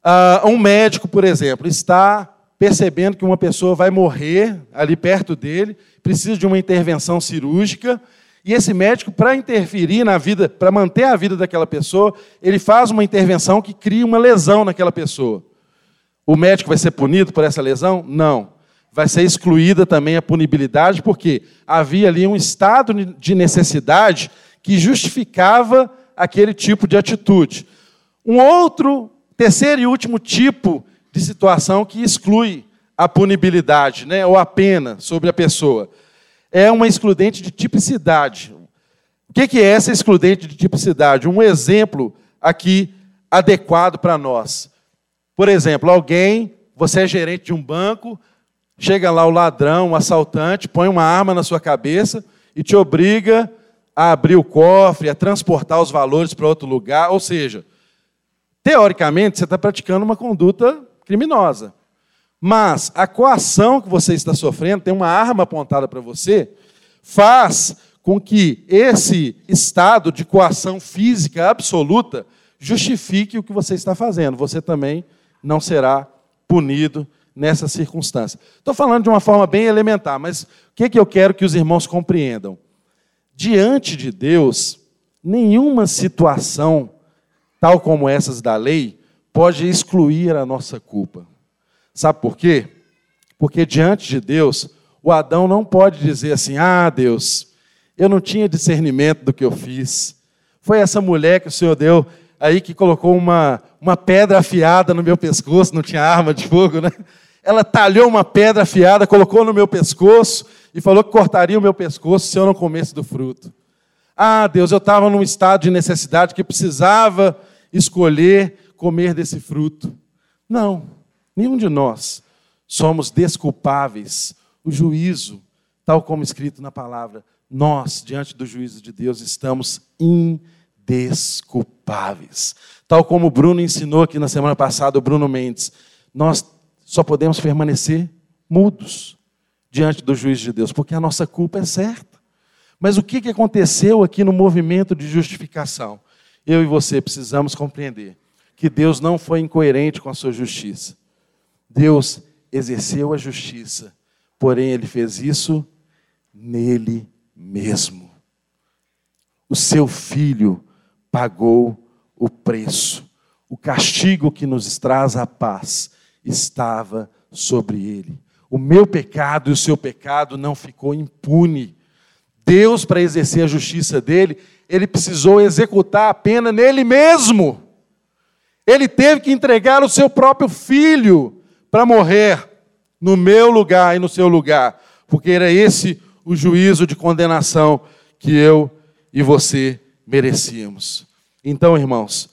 Uh, um médico, por exemplo, está percebendo que uma pessoa vai morrer ali perto dele, precisa de uma intervenção cirúrgica, e esse médico, para interferir na vida, para manter a vida daquela pessoa, ele faz uma intervenção que cria uma lesão naquela pessoa. O médico vai ser punido por essa lesão? Não. Vai ser excluída também a punibilidade, porque havia ali um estado de necessidade que justificava aquele tipo de atitude. Um outro, terceiro e último tipo de situação que exclui a punibilidade, né, ou a pena sobre a pessoa, é uma excludente de tipicidade. O que é essa excludente de tipicidade? Um exemplo aqui adequado para nós. Por exemplo, alguém, você é gerente de um banco, chega lá o ladrão, o assaltante, põe uma arma na sua cabeça e te obriga a abrir o cofre, a transportar os valores para outro lugar. Ou seja, teoricamente, você está praticando uma conduta criminosa. Mas a coação que você está sofrendo, tem uma arma apontada para você, faz com que esse estado de coação física absoluta justifique o que você está fazendo. Você também não será punido nessa circunstância. Estou falando de uma forma bem elementar, mas o que, é que eu quero que os irmãos compreendam? Diante de Deus, nenhuma situação, tal como essas da lei, pode excluir a nossa culpa. Sabe por quê? Porque diante de Deus, o Adão não pode dizer assim: ah, Deus, eu não tinha discernimento do que eu fiz. Foi essa mulher que o Senhor deu aí que colocou uma, uma pedra afiada no meu pescoço, não tinha arma de fogo, né? Ela talhou uma pedra afiada, colocou no meu pescoço e falou que cortaria o meu pescoço se eu não comesse do fruto. Ah, Deus, eu estava num estado de necessidade que precisava escolher comer desse fruto. Não, nenhum de nós somos desculpáveis. O juízo, tal como escrito na palavra, nós, diante do juízo de Deus, estamos indesculpáveis. Tal como o Bruno ensinou aqui na semana passada, o Bruno Mendes, nós só podemos permanecer mudos diante do juízo de Deus, porque a nossa culpa é certa. Mas o que aconteceu aqui no movimento de justificação? Eu e você precisamos compreender que Deus não foi incoerente com a sua justiça. Deus exerceu a justiça, porém ele fez isso nele mesmo. O seu filho pagou o preço. O castigo que nos traz a paz estava sobre ele. O meu pecado e o seu pecado não ficou impune. Deus, para exercer a justiça dele, ele precisou executar a pena nele mesmo. Ele teve que entregar o seu próprio filho para morrer no meu lugar e no seu lugar, porque era esse o juízo de condenação que eu e você merecíamos. Então, irmãos,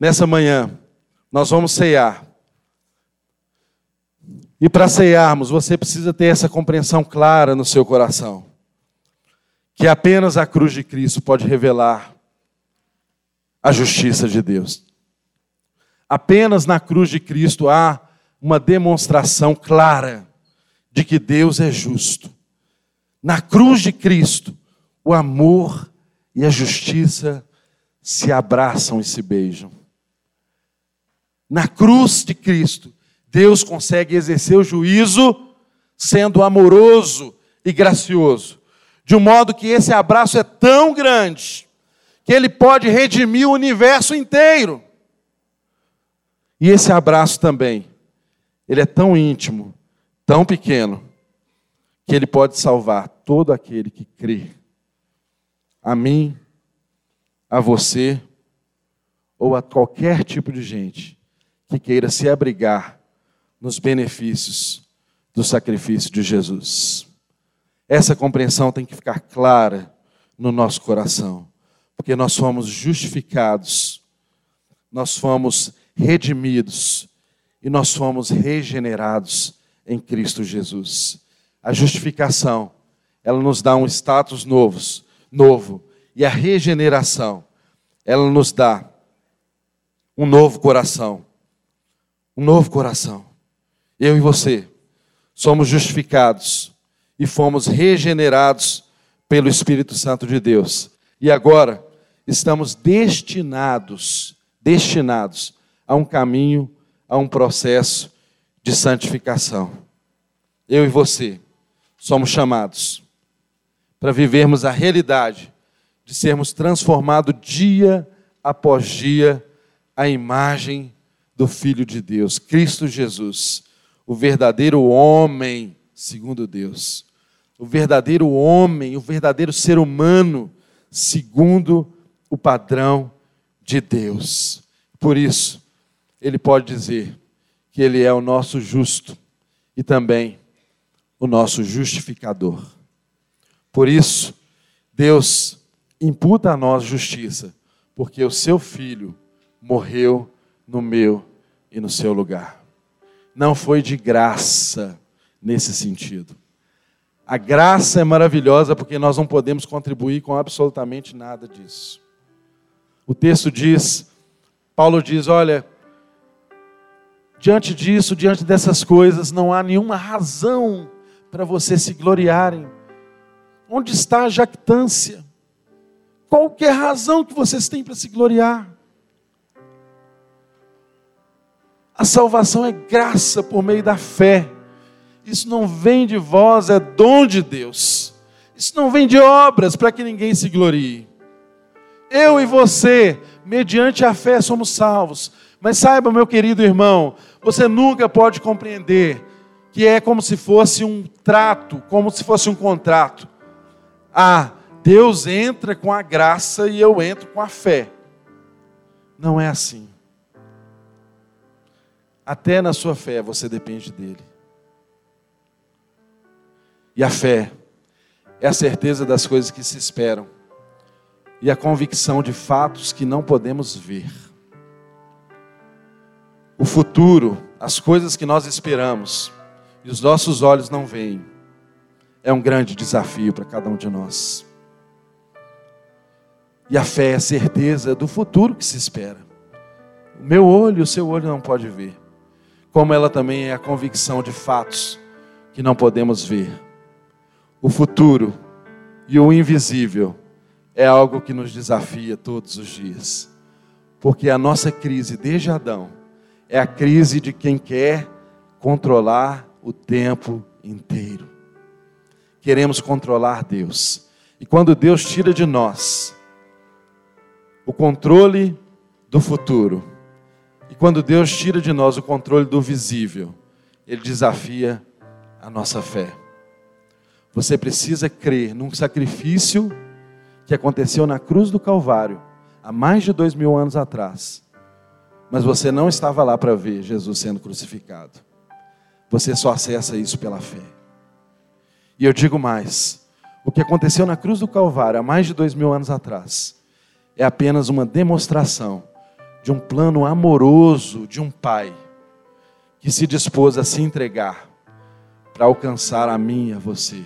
nessa manhã, nós vamos ceiar. E para ceiarmos, você precisa ter essa compreensão clara no seu coração que apenas a cruz de Cristo pode revelar a justiça de Deus. Apenas na cruz de Cristo há uma demonstração clara de que Deus é justo. Na cruz de Cristo, o amor e a justiça se abraçam e se beijam. Na cruz de Cristo, Deus consegue exercer o juízo sendo amoroso e gracioso de um modo que esse abraço é tão grande que ele pode redimir o universo inteiro. E esse abraço também, ele é tão íntimo, tão pequeno, que ele pode salvar todo aquele que crê. A mim, a você, ou a qualquer tipo de gente que queira se abrigar nos benefícios do sacrifício de Jesus. Essa compreensão tem que ficar clara no nosso coração, porque nós fomos justificados, nós fomos redimidos e nós fomos regenerados em Cristo Jesus. A justificação, ela nos dá um status novo, novo, e a regeneração, ela nos dá um novo coração. Um novo coração. Eu e você somos justificados e fomos regenerados pelo Espírito Santo de Deus. E agora estamos destinados, destinados a um caminho, a um processo de santificação. Eu e você somos chamados para vivermos a realidade de sermos transformados dia após dia à imagem do Filho de Deus, Cristo Jesus, o verdadeiro homem segundo Deus o verdadeiro homem, o verdadeiro ser humano, segundo o padrão de Deus. Por isso, ele pode dizer que ele é o nosso justo e também o nosso justificador. Por isso, Deus imputa a nós justiça, porque o seu filho morreu no meu e no seu lugar. Não foi de graça nesse sentido. A graça é maravilhosa porque nós não podemos contribuir com absolutamente nada disso. O texto diz, Paulo diz: olha, diante disso, diante dessas coisas, não há nenhuma razão para vocês se gloriarem. Onde está a jactância? Qual que a razão que vocês têm para se gloriar? A salvação é graça por meio da fé. Isso não vem de vós, é dom de Deus. Isso não vem de obras para que ninguém se glorie. Eu e você, mediante a fé, somos salvos. Mas saiba, meu querido irmão, você nunca pode compreender que é como se fosse um trato, como se fosse um contrato. Ah, Deus entra com a graça e eu entro com a fé. Não é assim. Até na sua fé você depende dele. E a fé é a certeza das coisas que se esperam e a convicção de fatos que não podemos ver. O futuro, as coisas que nós esperamos e os nossos olhos não veem, é um grande desafio para cada um de nós. E a fé é a certeza do futuro que se espera. O meu olho, o seu olho não pode ver. Como ela também é a convicção de fatos que não podemos ver. O futuro e o invisível é algo que nos desafia todos os dias. Porque a nossa crise desde Adão é a crise de quem quer controlar o tempo inteiro. Queremos controlar Deus. E quando Deus tira de nós o controle do futuro, quando Deus tira de nós o controle do visível, Ele desafia a nossa fé. Você precisa crer num sacrifício que aconteceu na cruz do Calvário, há mais de dois mil anos atrás. Mas você não estava lá para ver Jesus sendo crucificado. Você só acessa isso pela fé. E eu digo mais: o que aconteceu na cruz do Calvário há mais de dois mil anos atrás é apenas uma demonstração de um plano amoroso de um pai que se dispôs a se entregar para alcançar a mim e a você,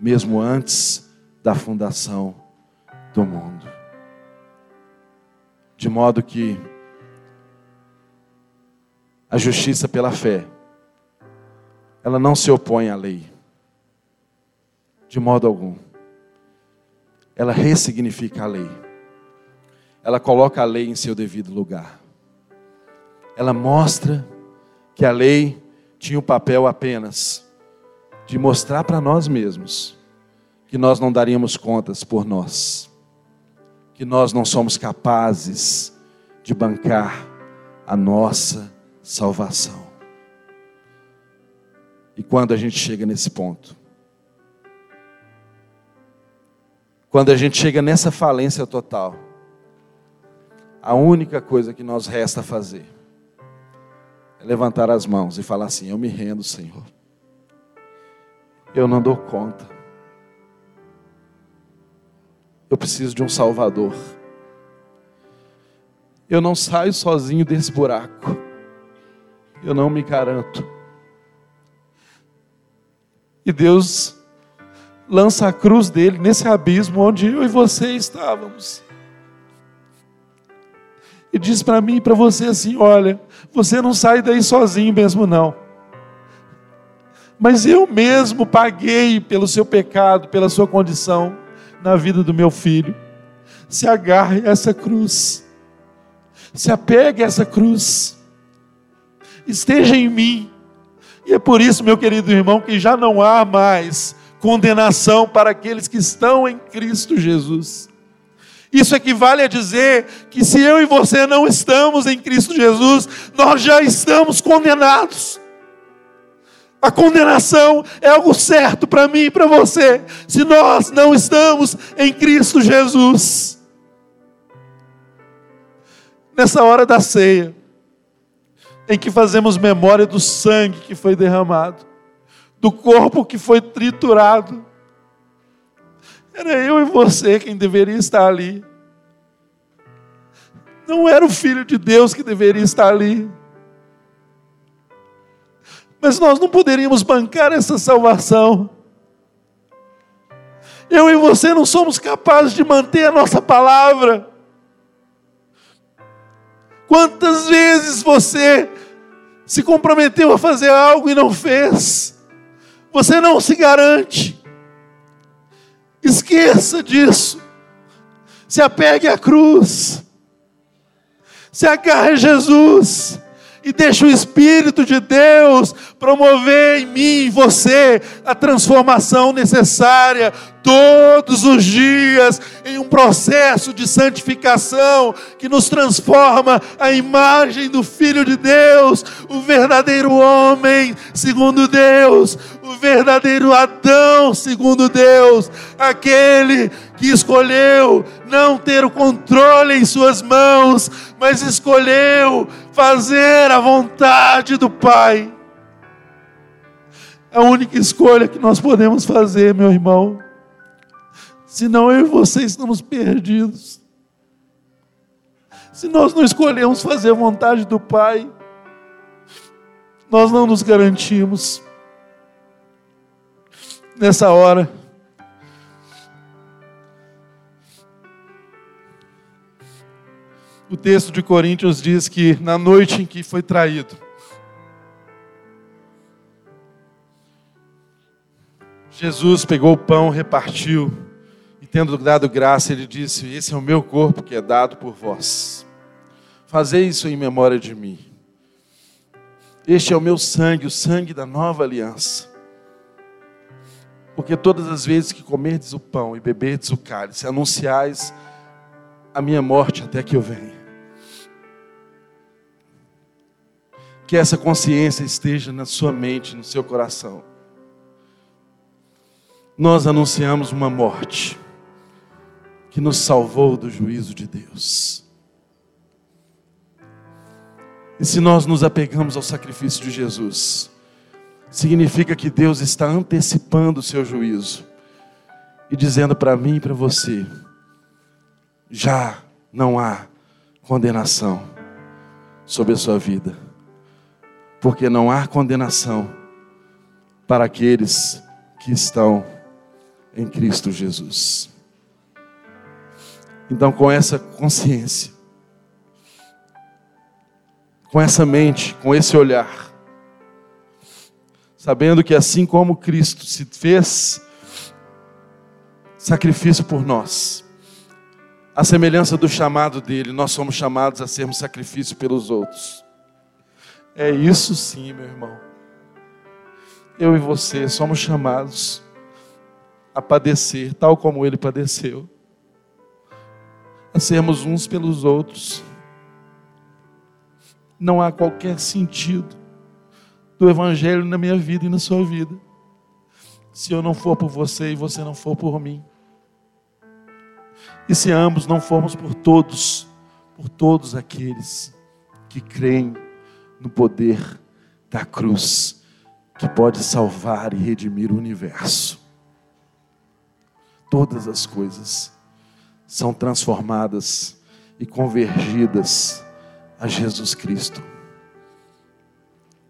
mesmo antes da fundação do mundo. De modo que a justiça pela fé, ela não se opõe à lei, de modo algum. Ela ressignifica a lei. Ela coloca a lei em seu devido lugar. Ela mostra que a lei tinha o papel apenas de mostrar para nós mesmos que nós não daríamos contas por nós que nós não somos capazes de bancar a nossa salvação. E quando a gente chega nesse ponto, quando a gente chega nessa falência total, a única coisa que nos resta fazer é levantar as mãos e falar assim: Eu me rendo, Senhor. Eu não dou conta. Eu preciso de um Salvador. Eu não saio sozinho desse buraco. Eu não me garanto. E Deus lança a cruz dele nesse abismo onde eu e você estávamos. E diz para mim e para você assim: olha, você não sai daí sozinho mesmo, não. Mas eu mesmo paguei pelo seu pecado, pela sua condição na vida do meu filho. Se agarre a essa cruz. Se apegue a essa cruz. Esteja em mim. E é por isso, meu querido irmão, que já não há mais condenação para aqueles que estão em Cristo Jesus. Isso equivale a dizer que se eu e você não estamos em Cristo Jesus, nós já estamos condenados. A condenação é algo certo para mim e para você, se nós não estamos em Cristo Jesus. Nessa hora da ceia, em que fazemos memória do sangue que foi derramado, do corpo que foi triturado, era eu e você quem deveria estar ali. Não era o Filho de Deus que deveria estar ali. Mas nós não poderíamos bancar essa salvação. Eu e você não somos capazes de manter a nossa palavra. Quantas vezes você se comprometeu a fazer algo e não fez? Você não se garante. Esqueça disso. Se apegue à cruz. Se agarre a Jesus e deixa o Espírito de Deus promover em mim, em você, a transformação necessária todos os dias em um processo de santificação que nos transforma a imagem do Filho de Deus, o verdadeiro homem segundo Deus, o verdadeiro Adão segundo Deus, aquele que escolheu não ter o controle em suas mãos, mas escolheu fazer a vontade do Pai. A única escolha que nós podemos fazer, meu irmão, senão eu e você estamos perdidos. Se nós não escolhemos fazer a vontade do Pai, nós não nos garantimos. Nessa hora, o texto de Coríntios diz que na noite em que foi traído, Jesus pegou o pão, repartiu, tendo dado graça, ele disse: Esse é o meu corpo que é dado por vós. Fazei isso em memória de mim. Este é o meu sangue, o sangue da nova aliança. Porque todas as vezes que comerdes o pão e beberdes o cálice, anunciais a minha morte até que eu venha. Que essa consciência esteja na sua mente, no seu coração. Nós anunciamos uma morte que nos salvou do juízo de Deus. E se nós nos apegamos ao sacrifício de Jesus, significa que Deus está antecipando o seu juízo e dizendo para mim e para você: já não há condenação sobre a sua vida, porque não há condenação para aqueles que estão em Cristo Jesus. Então, com essa consciência, com essa mente, com esse olhar, sabendo que assim como Cristo se fez sacrifício por nós, a semelhança do chamado dele, nós somos chamados a sermos sacrifício pelos outros. É isso sim, meu irmão. Eu e você somos chamados a padecer, tal como ele padeceu a sermos uns pelos outros. Não há qualquer sentido do Evangelho na minha vida e na sua vida, se eu não for por você e você não for por mim. E se ambos não formos por todos, por todos aqueles que creem no poder da cruz, que pode salvar e redimir o universo. Todas as coisas são transformadas e convergidas a Jesus Cristo.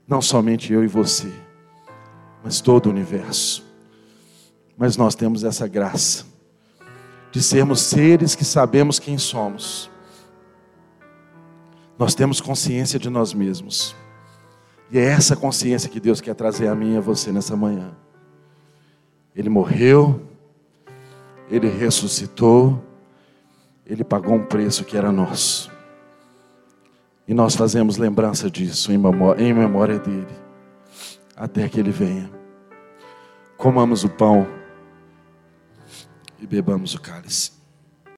Não somente eu e você, mas todo o universo. Mas nós temos essa graça de sermos seres que sabemos quem somos. Nós temos consciência de nós mesmos. E é essa consciência que Deus quer trazer a mim e a você nessa manhã. Ele morreu, ele ressuscitou, ele pagou um preço que era nosso. E nós fazemos lembrança disso em memória, em memória dele, até que ele venha. Comamos o pão e bebamos o cálice.